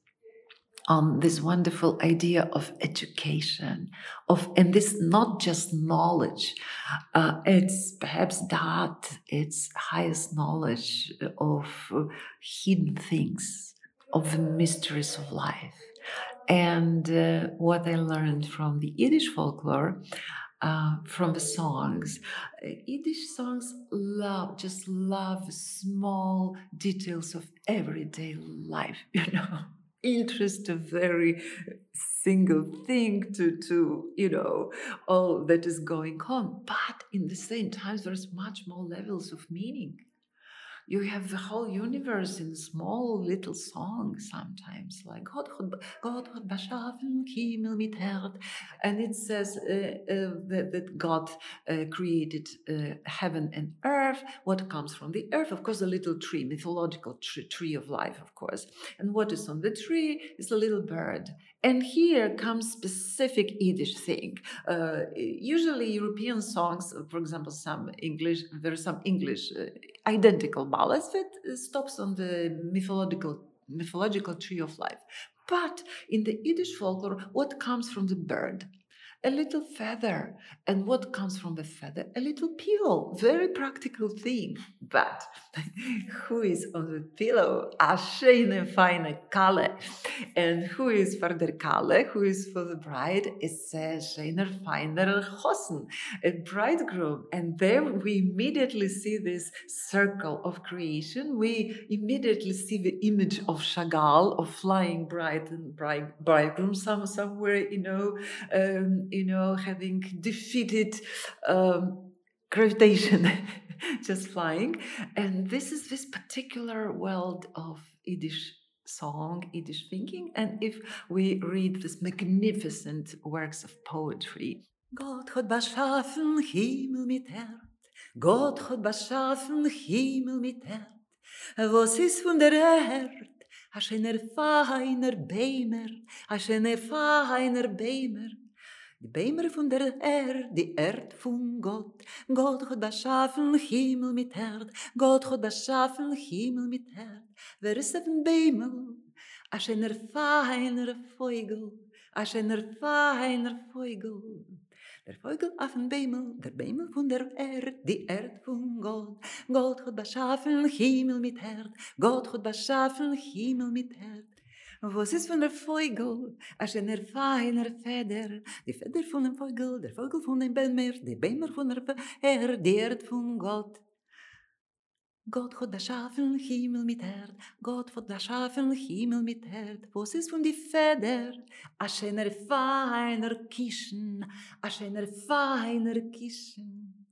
D: on this wonderful idea of education of and this not just knowledge uh, it's perhaps that it's highest knowledge of hidden things of the mysteries of life and uh, what i learned from the yiddish folklore uh, from the songs. Yiddish songs love, just love small details of everyday life, you know interest a very single thing to to you know all that is going on but in the same time there's much more levels of meaning you have the whole universe in small little songs sometimes like God God mit and it says uh, uh, that, that, God uh, created uh, heaven and earth what comes from the earth of course a little tree mythological tree, tree of life of course. And what is on the tree is a little bird and here comes specific Yiddish thing. Uh, usually, European songs, for example, some English, there are some English uh, identical ballads that stops on the mythological mythological tree of life. But in the Yiddish folklore, what comes from the bird? A little feather. And what comes from the feather? A little pillow. Very practical thing. But who is on the pillow? A schöne, feine Kalle. And who is for the Kalle? Who is for the bride? It's a schöner, feiner Hosen, a bridegroom. And there we immediately see this circle of creation. We immediately see the image of Chagall, of flying bride and bride, bridegroom some, somewhere, you know, um, you know, having defeated um, gravitation, just flying. And this is this particular world of Yiddish song, Yiddish thinking. And if we read this magnificent works of poetry, Gott hat beschaffen Himmel mit Erd, Gott hat beschaffen Himmel mit Erd. Was ist von der Erd? A schöner feiner Beimer, a schöner feiner Beimer, Bämer von der Erd, die Erd von Gott. Gott hat beschaffen Himmel mit Erd. Gott hat beschaffen Himmel mit Erd. Wer ist auf dem Bämel? A schöner feiner Vogel. A schöner feiner Vogel. Der Vogel auf dem Bämel, der Bämel von der Erd, die Erd von Gott. Gott hat beschaffen Himmel mit Erd. Gott hat beschaffen Himmel mit Erd. Was ist von der Vogel? A schöner feiner Feder. Die Feder von dem Vogel, der Vogel von dem Bämer, die Bämer von der Erd, die Erd von Gott. Gott hat beschaffen Himmel mit Erd, Gott hat beschaffen Himmel mit Erd. Was ist von die Feder? A schöner feiner Kischen, a schöner feiner Kischen.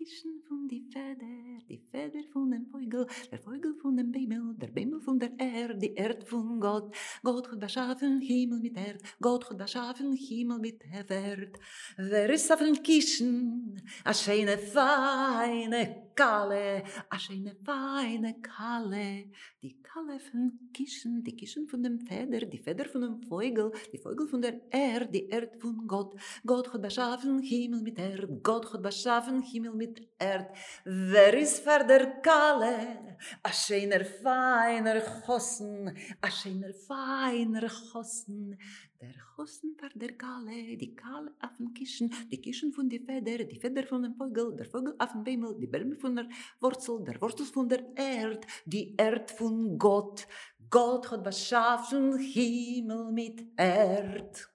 D: Kischen von die Feder, die Feder von dem Vogel, der Vogel von dem Bämel, der Bämel von der Erd, die Erd von Gott. Gott hat beschaffen Himmel mit Erd, Gott hat beschaffen Himmel mit Erd. Wer ist auf den Kischen? A schöne feine Kalle, a schöne feine Kalle. Die Kalle von Kischen, die Kischen von dem Feder, die Feder von dem Vogel, die Vogel von der Erd, die Erd von Gott. Gott hat beschaffen Himmel mit Erd, Gott hat beschaffen Himmel Himmel mit Erd. Wer ist für der Kalle? A schöner, feiner Chossen, a schöner, feiner Chossen. Der Chossen für der Kalle, die Kalle auf dem Kischen, die Kischen von der Feder, die Feder von dem Vogel, der Vogel auf dem Bämel, die Bämel von der Wurzel, der Wurzel von der Erd, die Erd von Gott. Gott hat was schaffen, Himmel mit Erd.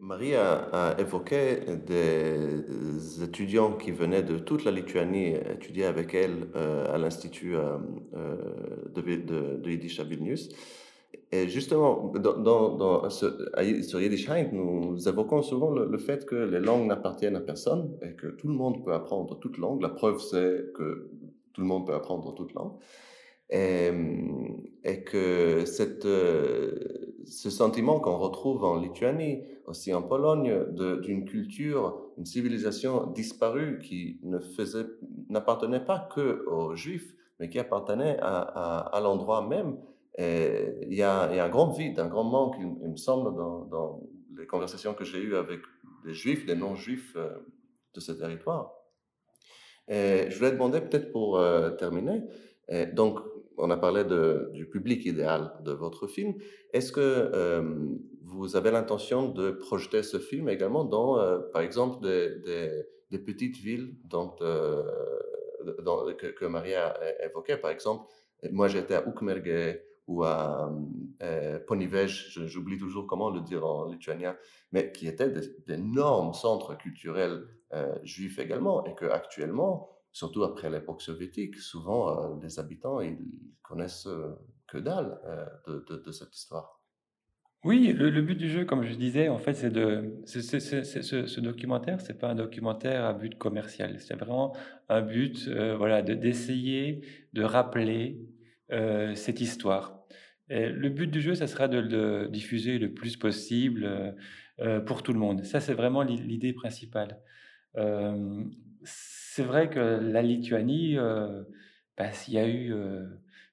B: Marie a, évoqué des étudiants qui venaient de toute la Lituanie étudier avec elle euh, à l'Institut euh, euh, de, de, Yiddish à Vilnius. Et justement, dans, ce, sur Yiddish nous évoquons souvent le, fait que les langues n'appartiennent à personne et que tout le monde peut apprendre toute langue. La preuve, c'est que tout le monde peut apprendre toute langue. Et, et que cette, ce sentiment qu'on retrouve en Lituanie, aussi en Pologne, d'une culture, une civilisation disparue qui n'appartenait pas que aux Juifs, mais qui appartenait à, l'endroit même. Il y, a, un grand vide, un grand manque, il, me semble, dans, les conversations que j'ai eues avec des Juifs, des non-Juifs euh, de ce territoire. Je voulais demander peut-être pour euh, terminer, donc on a parlé du public idéal de votre film. Est-ce que euh, vous avez l'intention de projeter ce film également dans, euh, par exemple, des, petites villes dont, euh, que, que, Maria évoquait? Par exemple, moi j'étais à Ukmergė ou à euh, j'oublie toujours comment le dire en lituanien, mais qui étaient d'énormes centres culturels juifs également, et que actuellement surtout après l'époque soviétique, souvent les habitants ils connaissent que dalle de, de, cette histoire.
C: Oui, le, but du jeu, comme je disais, en fait, c'est de ce, ce, documentaire, c'est pas un documentaire à but commercial, c'est vraiment un but, voilà, d'essayer de, rappeler cette histoire. Et le but du jeu, ça sera de le diffuser le plus possible pour tout le monde. Ça, c'est vraiment l'idée principale c'est vrai que la Lituanie, euh, bah, s'il y a eu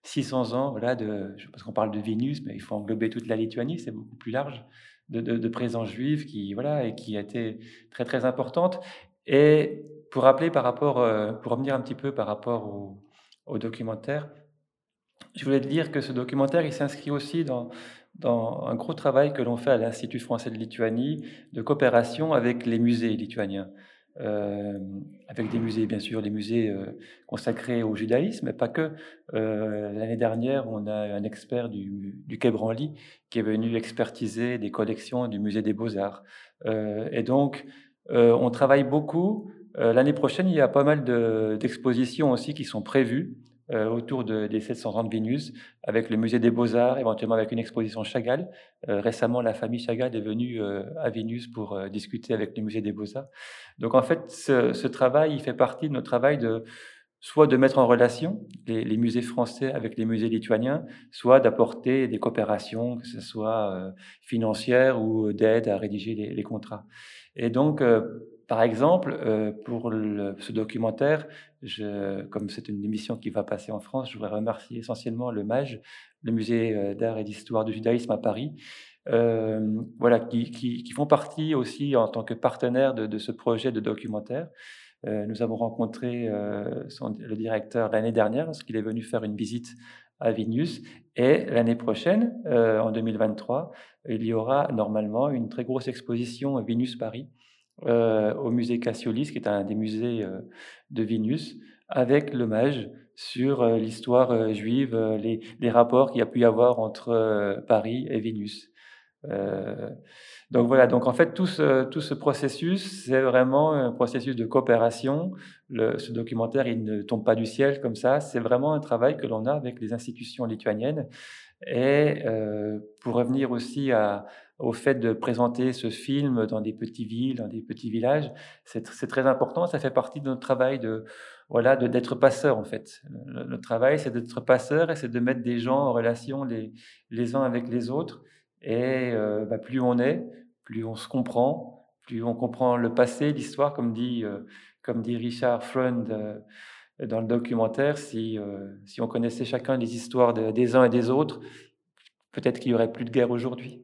C: 600 euh, ans, voilà, de, parce qu'on parle de Vénus, mais il faut englober toute la Lituanie, c'est beaucoup plus large, de, présence juive qui, voilà, et qui a été très très importante. Et pour rappeler par rapport, euh, pour revenir un petit peu par rapport au, documentaire, je voulais te dire que ce documentaire, il s'inscrit aussi dans un gros travail que l'on fait à l'Institut français de Lituanie de coopération avec les musées lituaniens. Euh, avec des musées, bien sûr, des musées euh, consacrés au judaïsme, mais pas que. Euh, l'année dernière, on a un expert du, du Quai Branly qui est venu expertiser des collections du musée des Beaux-Arts. et donc, on travaille beaucoup. L'année prochaine, il y a pas mal d'expositions aussi qui sont prévues autour de, des 700 ans de Vénus, avec le musée des Beaux-Arts, éventuellement avec une exposition Chagall. Euh, récemment, la famille Chagall est venue euh, à Vénus pour discuter avec le musée des Beaux-Arts. Donc en fait, ce, travail, il fait partie de notre travail de soit de mettre en relation les, les musées français avec les musées lituaniens, soit d'apporter des coopérations, que ce soit financières ou d'aide à rédiger les, les, contrats. Et donc, par exemple, pour le, ce documentaire, comme c'est une émission qui va passer en France, je voudrais remercier essentiellement le MAGE, le Musée euh, d'art et d'histoire du judaïsme à Paris, euh, voilà, qui, font partie aussi en tant que partenaire de, ce projet de documentaire. Euh, nous avons rencontré euh, le directeur l'année dernière lorsqu'il est venu faire une visite à Vilnius. Et l'année prochaine, euh, en 2023, il y aura normalement une très grosse exposition Vilnius Paris euh, au musée Cassiolis, qui est un des musées euh, de Vénus, avec l'hommage sur euh, l'histoire juive, les, rapports qu'il y a pu y avoir entre Paris et Vénus. donc voilà, donc en fait tout ce, processus, c'est vraiment un processus de coopération. Le, ce documentaire, il ne tombe pas du ciel comme ça, c'est vraiment un travail que l'on a avec les institutions lituaniennes. Et pour revenir aussi à, au fait de présenter ce film dans des petites villes, dans des petits villages, c'est très important. Ça fait partie de notre travail de voilà de d'être passeur en fait. Le, travail, c'est d'être passeur et c'est de mettre des gens en relation les, uns avec les autres. Et euh, bah, plus on est, plus on se comprend, plus on comprend le passé, l'histoire, comme dit euh, comme dit Richard Freund euh, dans le documentaire. Si si on connaissait chacun les histoires de, des uns et des autres, peut-être qu'il y aurait plus de guerre aujourd'hui.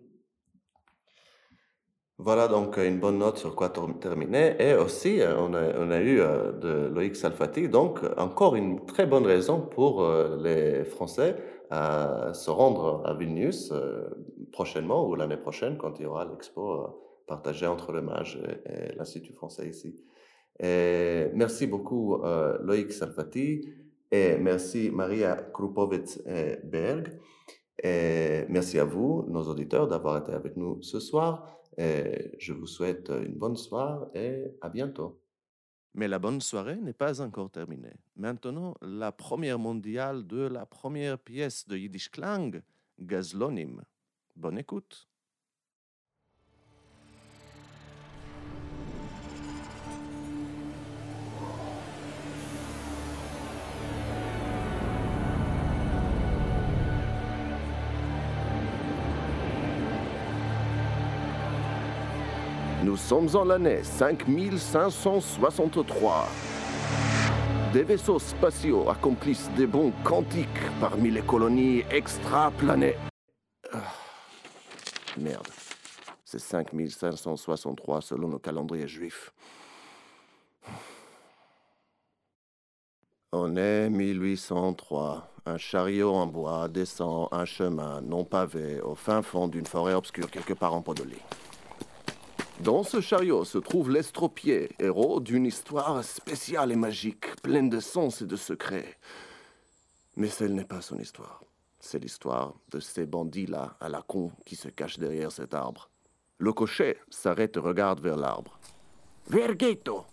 B: Voilà donc une bonne note sur quoi terminer. Et aussi, euh, on a, eu euh, de Loïc Salfati, donc encore une très bonne raison pour euh, les Français à se rendre à Vilnius prochainement ou l'année prochaine quand il y aura l'expo partagée entre le MAGE et, l'Institut français ici. Merci beaucoup Loïc Salfati et merci Maria Krupovitz-Berg. Et merci à vous, nos auditeurs, d'avoir été avec nous ce soir. Et je vous souhaite une bonne soirée et à bientôt. Mais la bonne soirée n'est pas encore terminée. Maintenant, la première mondiale de la première pièce de Yiddish Klang, Gazlonim. Bonne écoute.
E: Sommes en l'année 5563. Des vaisseaux spatiaux accomplissent des bonds quantiques parmi les colonies extraplanées. Ah, Merde. C'est 5563 selon le calendrier juif. On est 1803. Un chariot en bois descend un chemin non pavé au fin fond d'une forêt obscure quelque part en Podolie. Dans ce chariot se trouve l'estropié, héros d'une histoire spéciale et magique, pleine de sens et de secrets. Mais celle n'est pas son histoire. C'est l'histoire de ces bandits-là à la con qui se cachent derrière cet arbre. Le cocher s'arrête et regarde vers l'arbre. Verghetto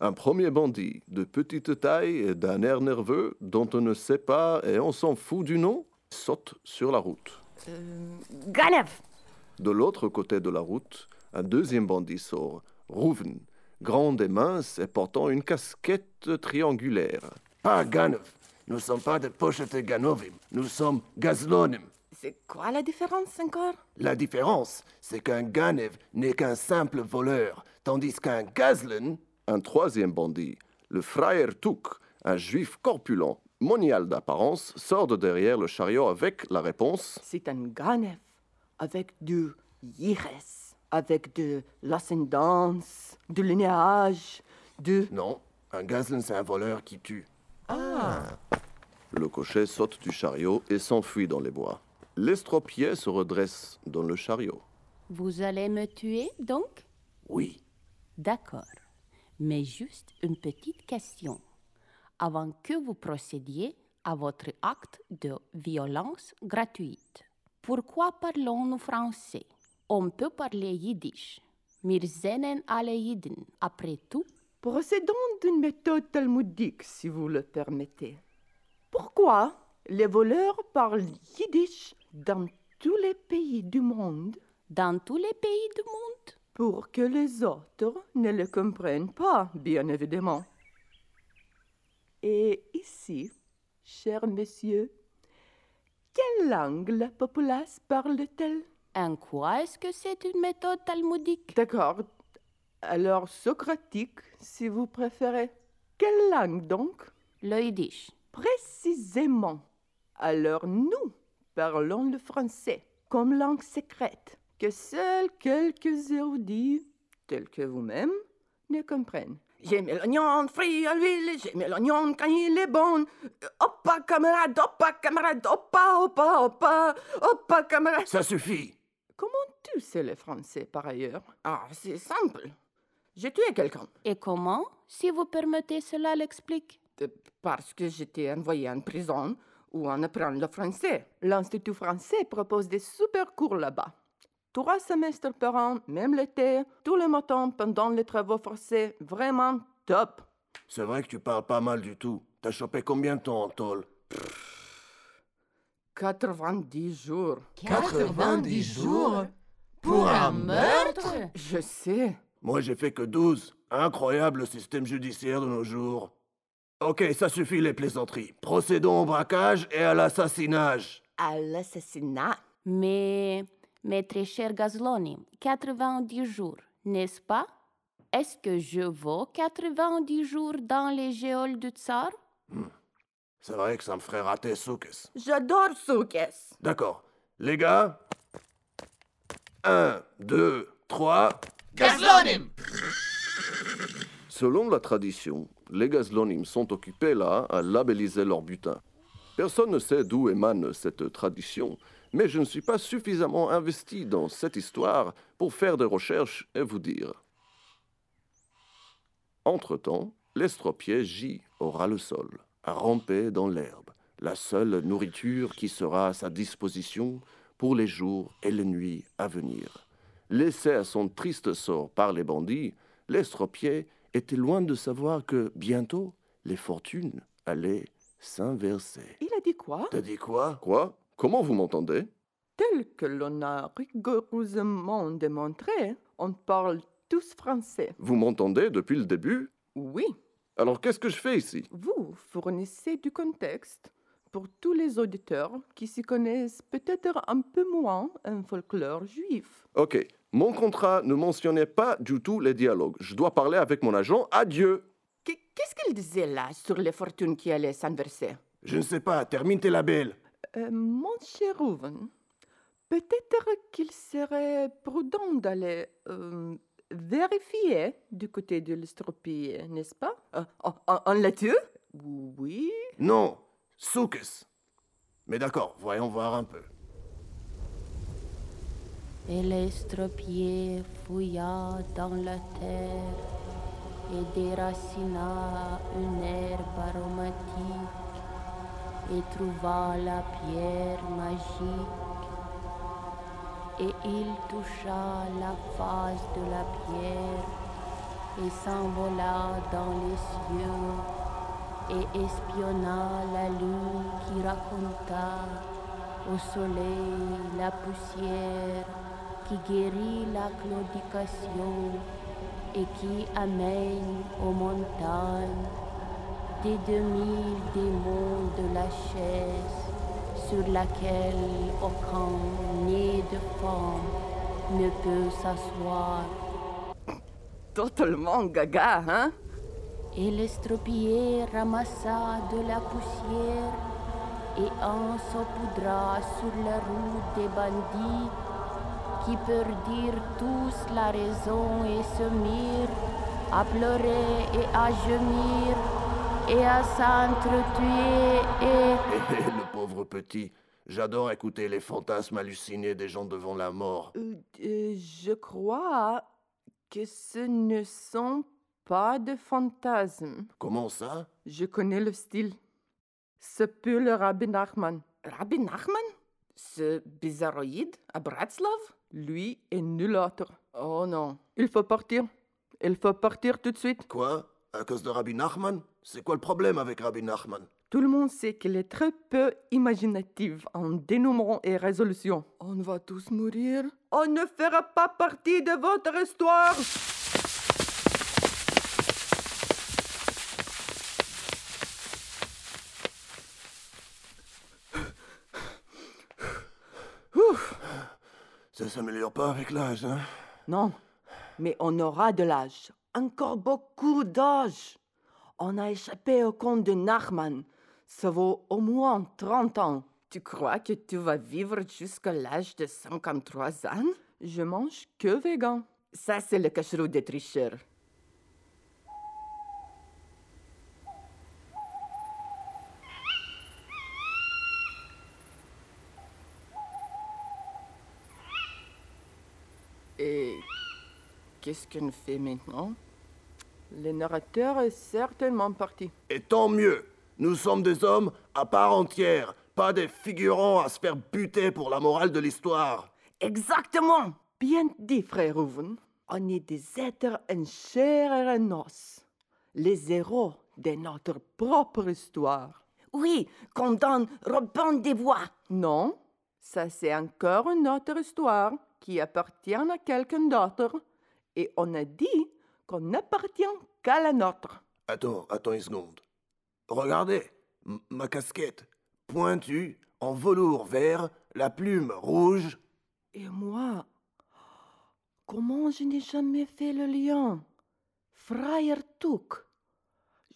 E: Un premier bandit de petite taille et d'un air nerveux dont on ne sait pas et on s'en fout du nom saute sur la route.
F: Ganev
E: De l'autre côté de la route, un deuxième bandit sort, Rouven, grand et mince et portant une casquette triangulaire. Pas Ganov. Nous ne sommes pas des pochettes Ganovim. Nous sommes Gazlonim.
F: C'est quoi la différence encore?
E: La différence, c'est qu'un Ganev n'est qu'un simple voleur, tandis qu'un Gazlen, un troisième bandit, le Friar Tuk, un juif corpulent, monial d'apparence, sort de derrière le chariot avec la réponse
F: C'est un Ganev avec du Yires, avec de l'ascendance, du linéage, de...
E: Non, un Gazlen c'est un voleur qui tue. Ah Le cocher saute du chariot et s'enfuit dans les bois. L'estropié se redresse dans le chariot.
G: Vous allez me tuer donc?
E: Oui,
G: D'accord. Mais juste une petite question. Avant que vous procédiez à votre acte de violence gratuite, pourquoi parlons-nous français? On peut parler yiddish. Wir sehen alle Jiden. Après tout,
F: Procédons d'une méthode talmudique, si vous le permettez. Pourquoi les voleurs parlent yiddish dans tous les pays du monde?
G: Dans tous les pays du monde,
F: pour que les autres ne le comprennent pas, bien évidemment. Et ici, cher monsieur, quelle langue la populace parle-t-elle?
G: En quoi est-ce que c'est une méthode talmudique?
F: D'accord. Alors, socratique, si vous préférez. Quelle langue donc?
G: Le yiddish.
F: Précisément. Alors, nous parlons le français comme langue secrète, que seuls quelques érudits, tels que vous-même, ne comprennent. J'aime l'oignon frit à l'huile, j'aime l'oignon quand il est bon. Hoppa, camarade, hoppa, camarade, hoppa, hoppa, hoppa, hoppa, camarade.
E: ça suffit.
F: Tu sais le français par ailleurs? Ah, c'est simple. J'ai tué quelqu'un.
G: Et comment, si vous permettez cela, l'explique?
F: Euh, Parce que j'étais envoyé en prison où on apprend le français. L'Institut français propose des super cours là-bas. Trois semestres par an, même l'été, tous les matins pendant les travaux forcés. Vraiment top.
E: C'est vrai que tu parles pas mal du tout. T'as chopé combien de temps en tôle
F: 90 jours.
A: 90 jours?
G: Pour un meurtre
F: Je sais.
E: Moi, j'ai fait que 12. Incroyable le système judiciaire de nos jours. Ok, ça suffit les plaisanteries. Procédons au braquage et à l'assassinage.
F: À l'assassinat.
G: Mais, mes très chers Gazlonim, 90 jours, n'est-ce pas? Est-ce que je vaux 90 jours dans les géoles du tsar?
E: C'est vrai que ça me ferait rater Soukes.
F: J'adore Soukes.
E: D'accord. Les gars 1, 2, 3. Selon la tradition, les Gazlonim sont occupés là à labelliser leur butin. Personne ne sait d'où émane cette tradition, mais je ne suis pas suffisamment investi dans cette histoire pour faire des recherches et vous dire. Entre-temps, l'estropié gît au ras le sol, à ramper dans l'herbe, la seule nourriture qui sera à sa disposition pour les jours et les nuits à venir. Laissé à son triste sort par les bandits, l'estropié était loin de savoir que bientôt les fortunes allaient s'inverser.
F: Il a dit quoi?
E: T'as dit quoi? Quoi? Comment vous m'entendez?
F: Tel que l'on a rigoureusement démontré, on parle tous français.
E: Vous m'entendez depuis le début?
F: Oui,
E: Alors qu'est-ce que je fais ici?
F: Vous fournissez du contexte pour tous les auditeurs qui s'y connaissent peut-être un peu moins un folklore juif.
E: Ok, Mon contrat ne mentionnait pas du tout les dialogues. Je dois parler avec mon agent. Adieu.
F: Qu'est-ce qu'il disait là sur les fortunes qui allaient s'inverser?
E: Je ne sais pas. Termine tes labels.
F: Euh, mon cher Rouven, peut-être qu'il serait prudent d'aller euh, vérifier du côté de l'estropie, n'est-ce pas? Euh, en, en, en laitue Oui.
E: Non, Soukes. Mais d'accord, voyons voir un peu.
G: Et l'estropié fouilla dans la terre et déracina une herbe aromatique et trouva la pierre magique. Et il toucha la face de la pierre et s'envola dans les cieux et espionna la raconta au soleil la poussière qui guérit la claudication et qui amène aux montagnes des demi démons de la chaise sur laquelle aucun nez de femme ne peut s'asseoir.
F: Totalement gaga, hein?
G: Et l'estropié ramassa de la poussière et en saupoudra sur la route des bandits qui perdirent tous la raison et se mirent à pleurer et à gémir et à s'entretuer et...
E: le pauvre petit. J'adore écouter les fantasmes hallucinés des gens devant la mort.
F: Euh, euh, je crois que ce ne sont pas de fantasmes.
E: Comment ça?
F: Je connais le style. Ce peut le Rabbi Nachman. Rabbi Nachman? Ce bizarroïde à Bratslav? Lui et nul autre. Oh non. Il faut partir. Il faut partir tout de suite.
E: Quoi? À cause de Rabbi Nachman? C'est quoi le problème avec Rabbi Nachman?
F: Tout le monde sait qu'il est très peu imaginatif en dénouement et résolution. On va tous mourir. On ne fera pas partie de votre histoire.
E: Ça s'améliore pas avec l'âge, hein?
F: Non, mais on aura de l'âge. Encore beaucoup d'âge. On a échappé au compte de Nachman. Ça vaut au moins 30 ans. Tu crois que tu vas vivre jusqu'à l'âge de 53 ans? Je mange que vegan. Ça, c'est le cacheroux des tricheurs. Et qu'est-ce qu'on fait maintenant? Le narrateur est certainement parti.
E: Et tant mieux Nous sommes des hommes à part entière, pas des figurants à se faire buter pour la morale de l'histoire.
F: Exactement Bien dit, frère Rouven. On est des êtres en chair et en os. Les héros de notre propre histoire.
H: Oui, qu'on donne Robin des Bois.
F: Non, ça c'est encore une autre histoire qui appartient à quelqu'un d'autre. Et on a dit qu'on n'appartient qu'à la nôtre.
E: Attends, attends une seconde. Regardez, ma casquette, pointue, en velours vert, la plume rouge.
F: Et moi, comment je n'ai jamais fait le lien? Frère Touk.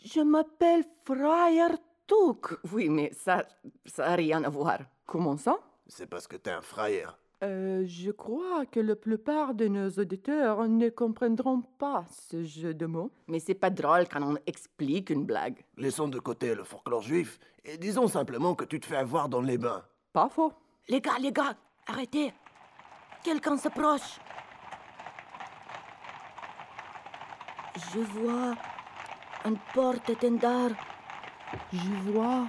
F: Je m'appelle Frère Touk. Oui, mais ça, ça n'a rien à voir. Comment ça?
E: C'est parce que t'es un frère.
F: Euh, je crois que la plupart de nos auditeurs ne comprendront pas ce jeu de mots. Mais c'est pas drôle quand on explique une blague.
E: Laissons de côté le folklore juif et disons simplement que tu te fais avoir dans les bains.
F: Pas faux.
H: Les gars, les gars, arrêtez. Quelqu'un s'approche. Je vois un porte-étendard.
F: Je vois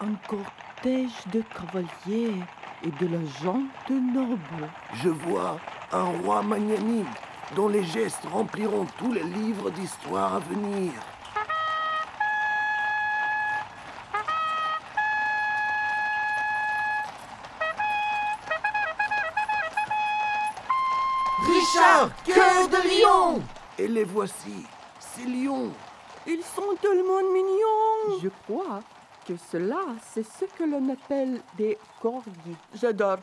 F: un cortège de cavaliers et de la gente noble.
E: Je vois un roi magnanime dont les gestes rempliront tous les livres d'histoire à venir.
H: Richard, cœur de lion
E: Et les voici, ces lions.
F: Ils sont tellement mignons. Je crois que cela, c'est ce que l'on appelle des corgis. J'adore.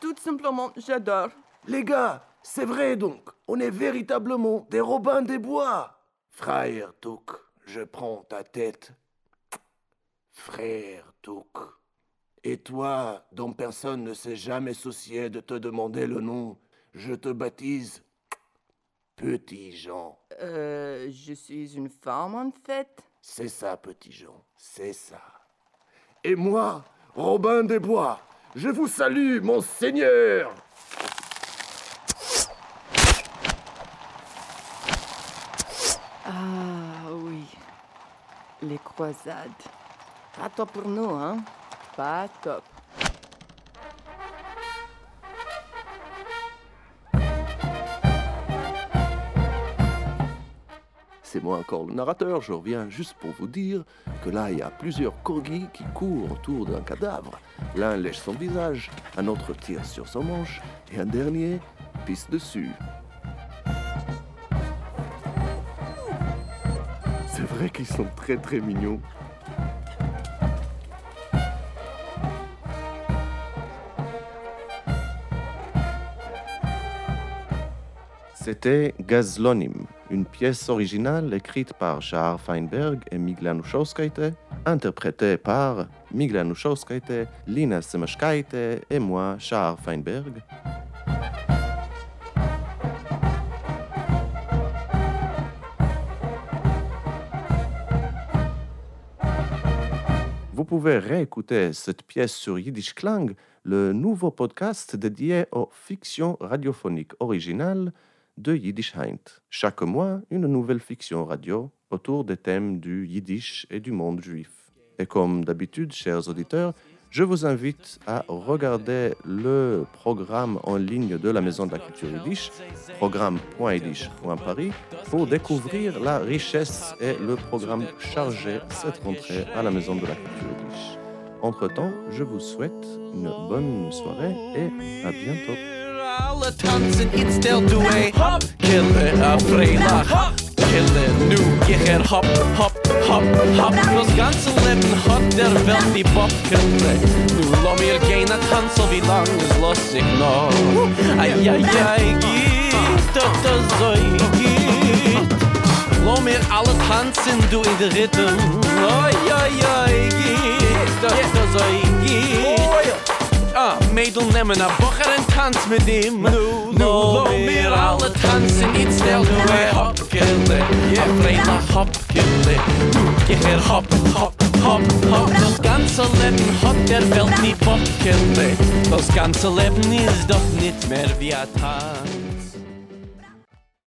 F: Tout simplement, j'adore.
E: Les gars, C'est vrai donc, on est véritablement des Robins des Bois. Frère Touk, je prends ta tête. Frère Touk. Et toi, dont personne ne s'est jamais soucié de te demander le nom, je te baptise Petit Jean.
F: Euh, je suis une femme en fait.
E: C'est ça, Petit Jean, c'est ça. Et moi, Robin des Bois, je vous salue, mon Seigneur.
F: Ah oui, les croisades. Pas top pour nous, hein Pas top.
B: Moi encore le narrateur, je reviens juste pour vous dire que là, il y a plusieurs corgis qui courent autour d'un cadavre. L'un lèche son visage, un autre tire sur son manche, et un dernier pisse dessus. C'est vrai qu'ils sont très très mignons. C'était Gazlonim, une pièce originale écrite par Shahar Feinberg et Migla Nushowskaite, interprétée par Migla Nushowskaite, Lina Semashkaite et moi, Shahar Feinberg. Vous pouvez réécouter cette pièce sur Yiddish Klang, le nouveau podcast dédié aux fictions radiophoniques originales de Yiddish Heint. Chaque mois, une nouvelle fiction radio autour des thèmes du Yiddish et du monde juif. Et comme d'habitude, chers auditeurs, je vous invite à regarder le programme en ligne de la Maison de la Culture Yiddish, programme.yiddish.paris, pour découvrir la richesse et le programme chargé cette rentrée à la Maison de la Culture Yiddish. Entre-temps, je vous souhaite une bonne soirée et à bientôt.
A: Alle tanzen jetzt del du a hop! Kille a freila hop! Kille nu geher hop hop hop hop. Das ganze leben hat der welt die pop kille nu lo mir gein a tanzel wie lang is los ich no ay ay ay git doch das so git lo mir alle tanzen du in der rhythm. Ay ay ay git doch das so git Ah, Mädel nemmen a Bocher en tanz mit ihm. Nu, nu, lo mir alle tanzen Jetzt stell du a Hopkille Ja, Freila Hopkille Nu, ich er Hop, Hop, Hop, Hop. Das ganze Leben hat der Welt nie Popkille Das ganze Leben ist doch nicht mehr wie a Tanz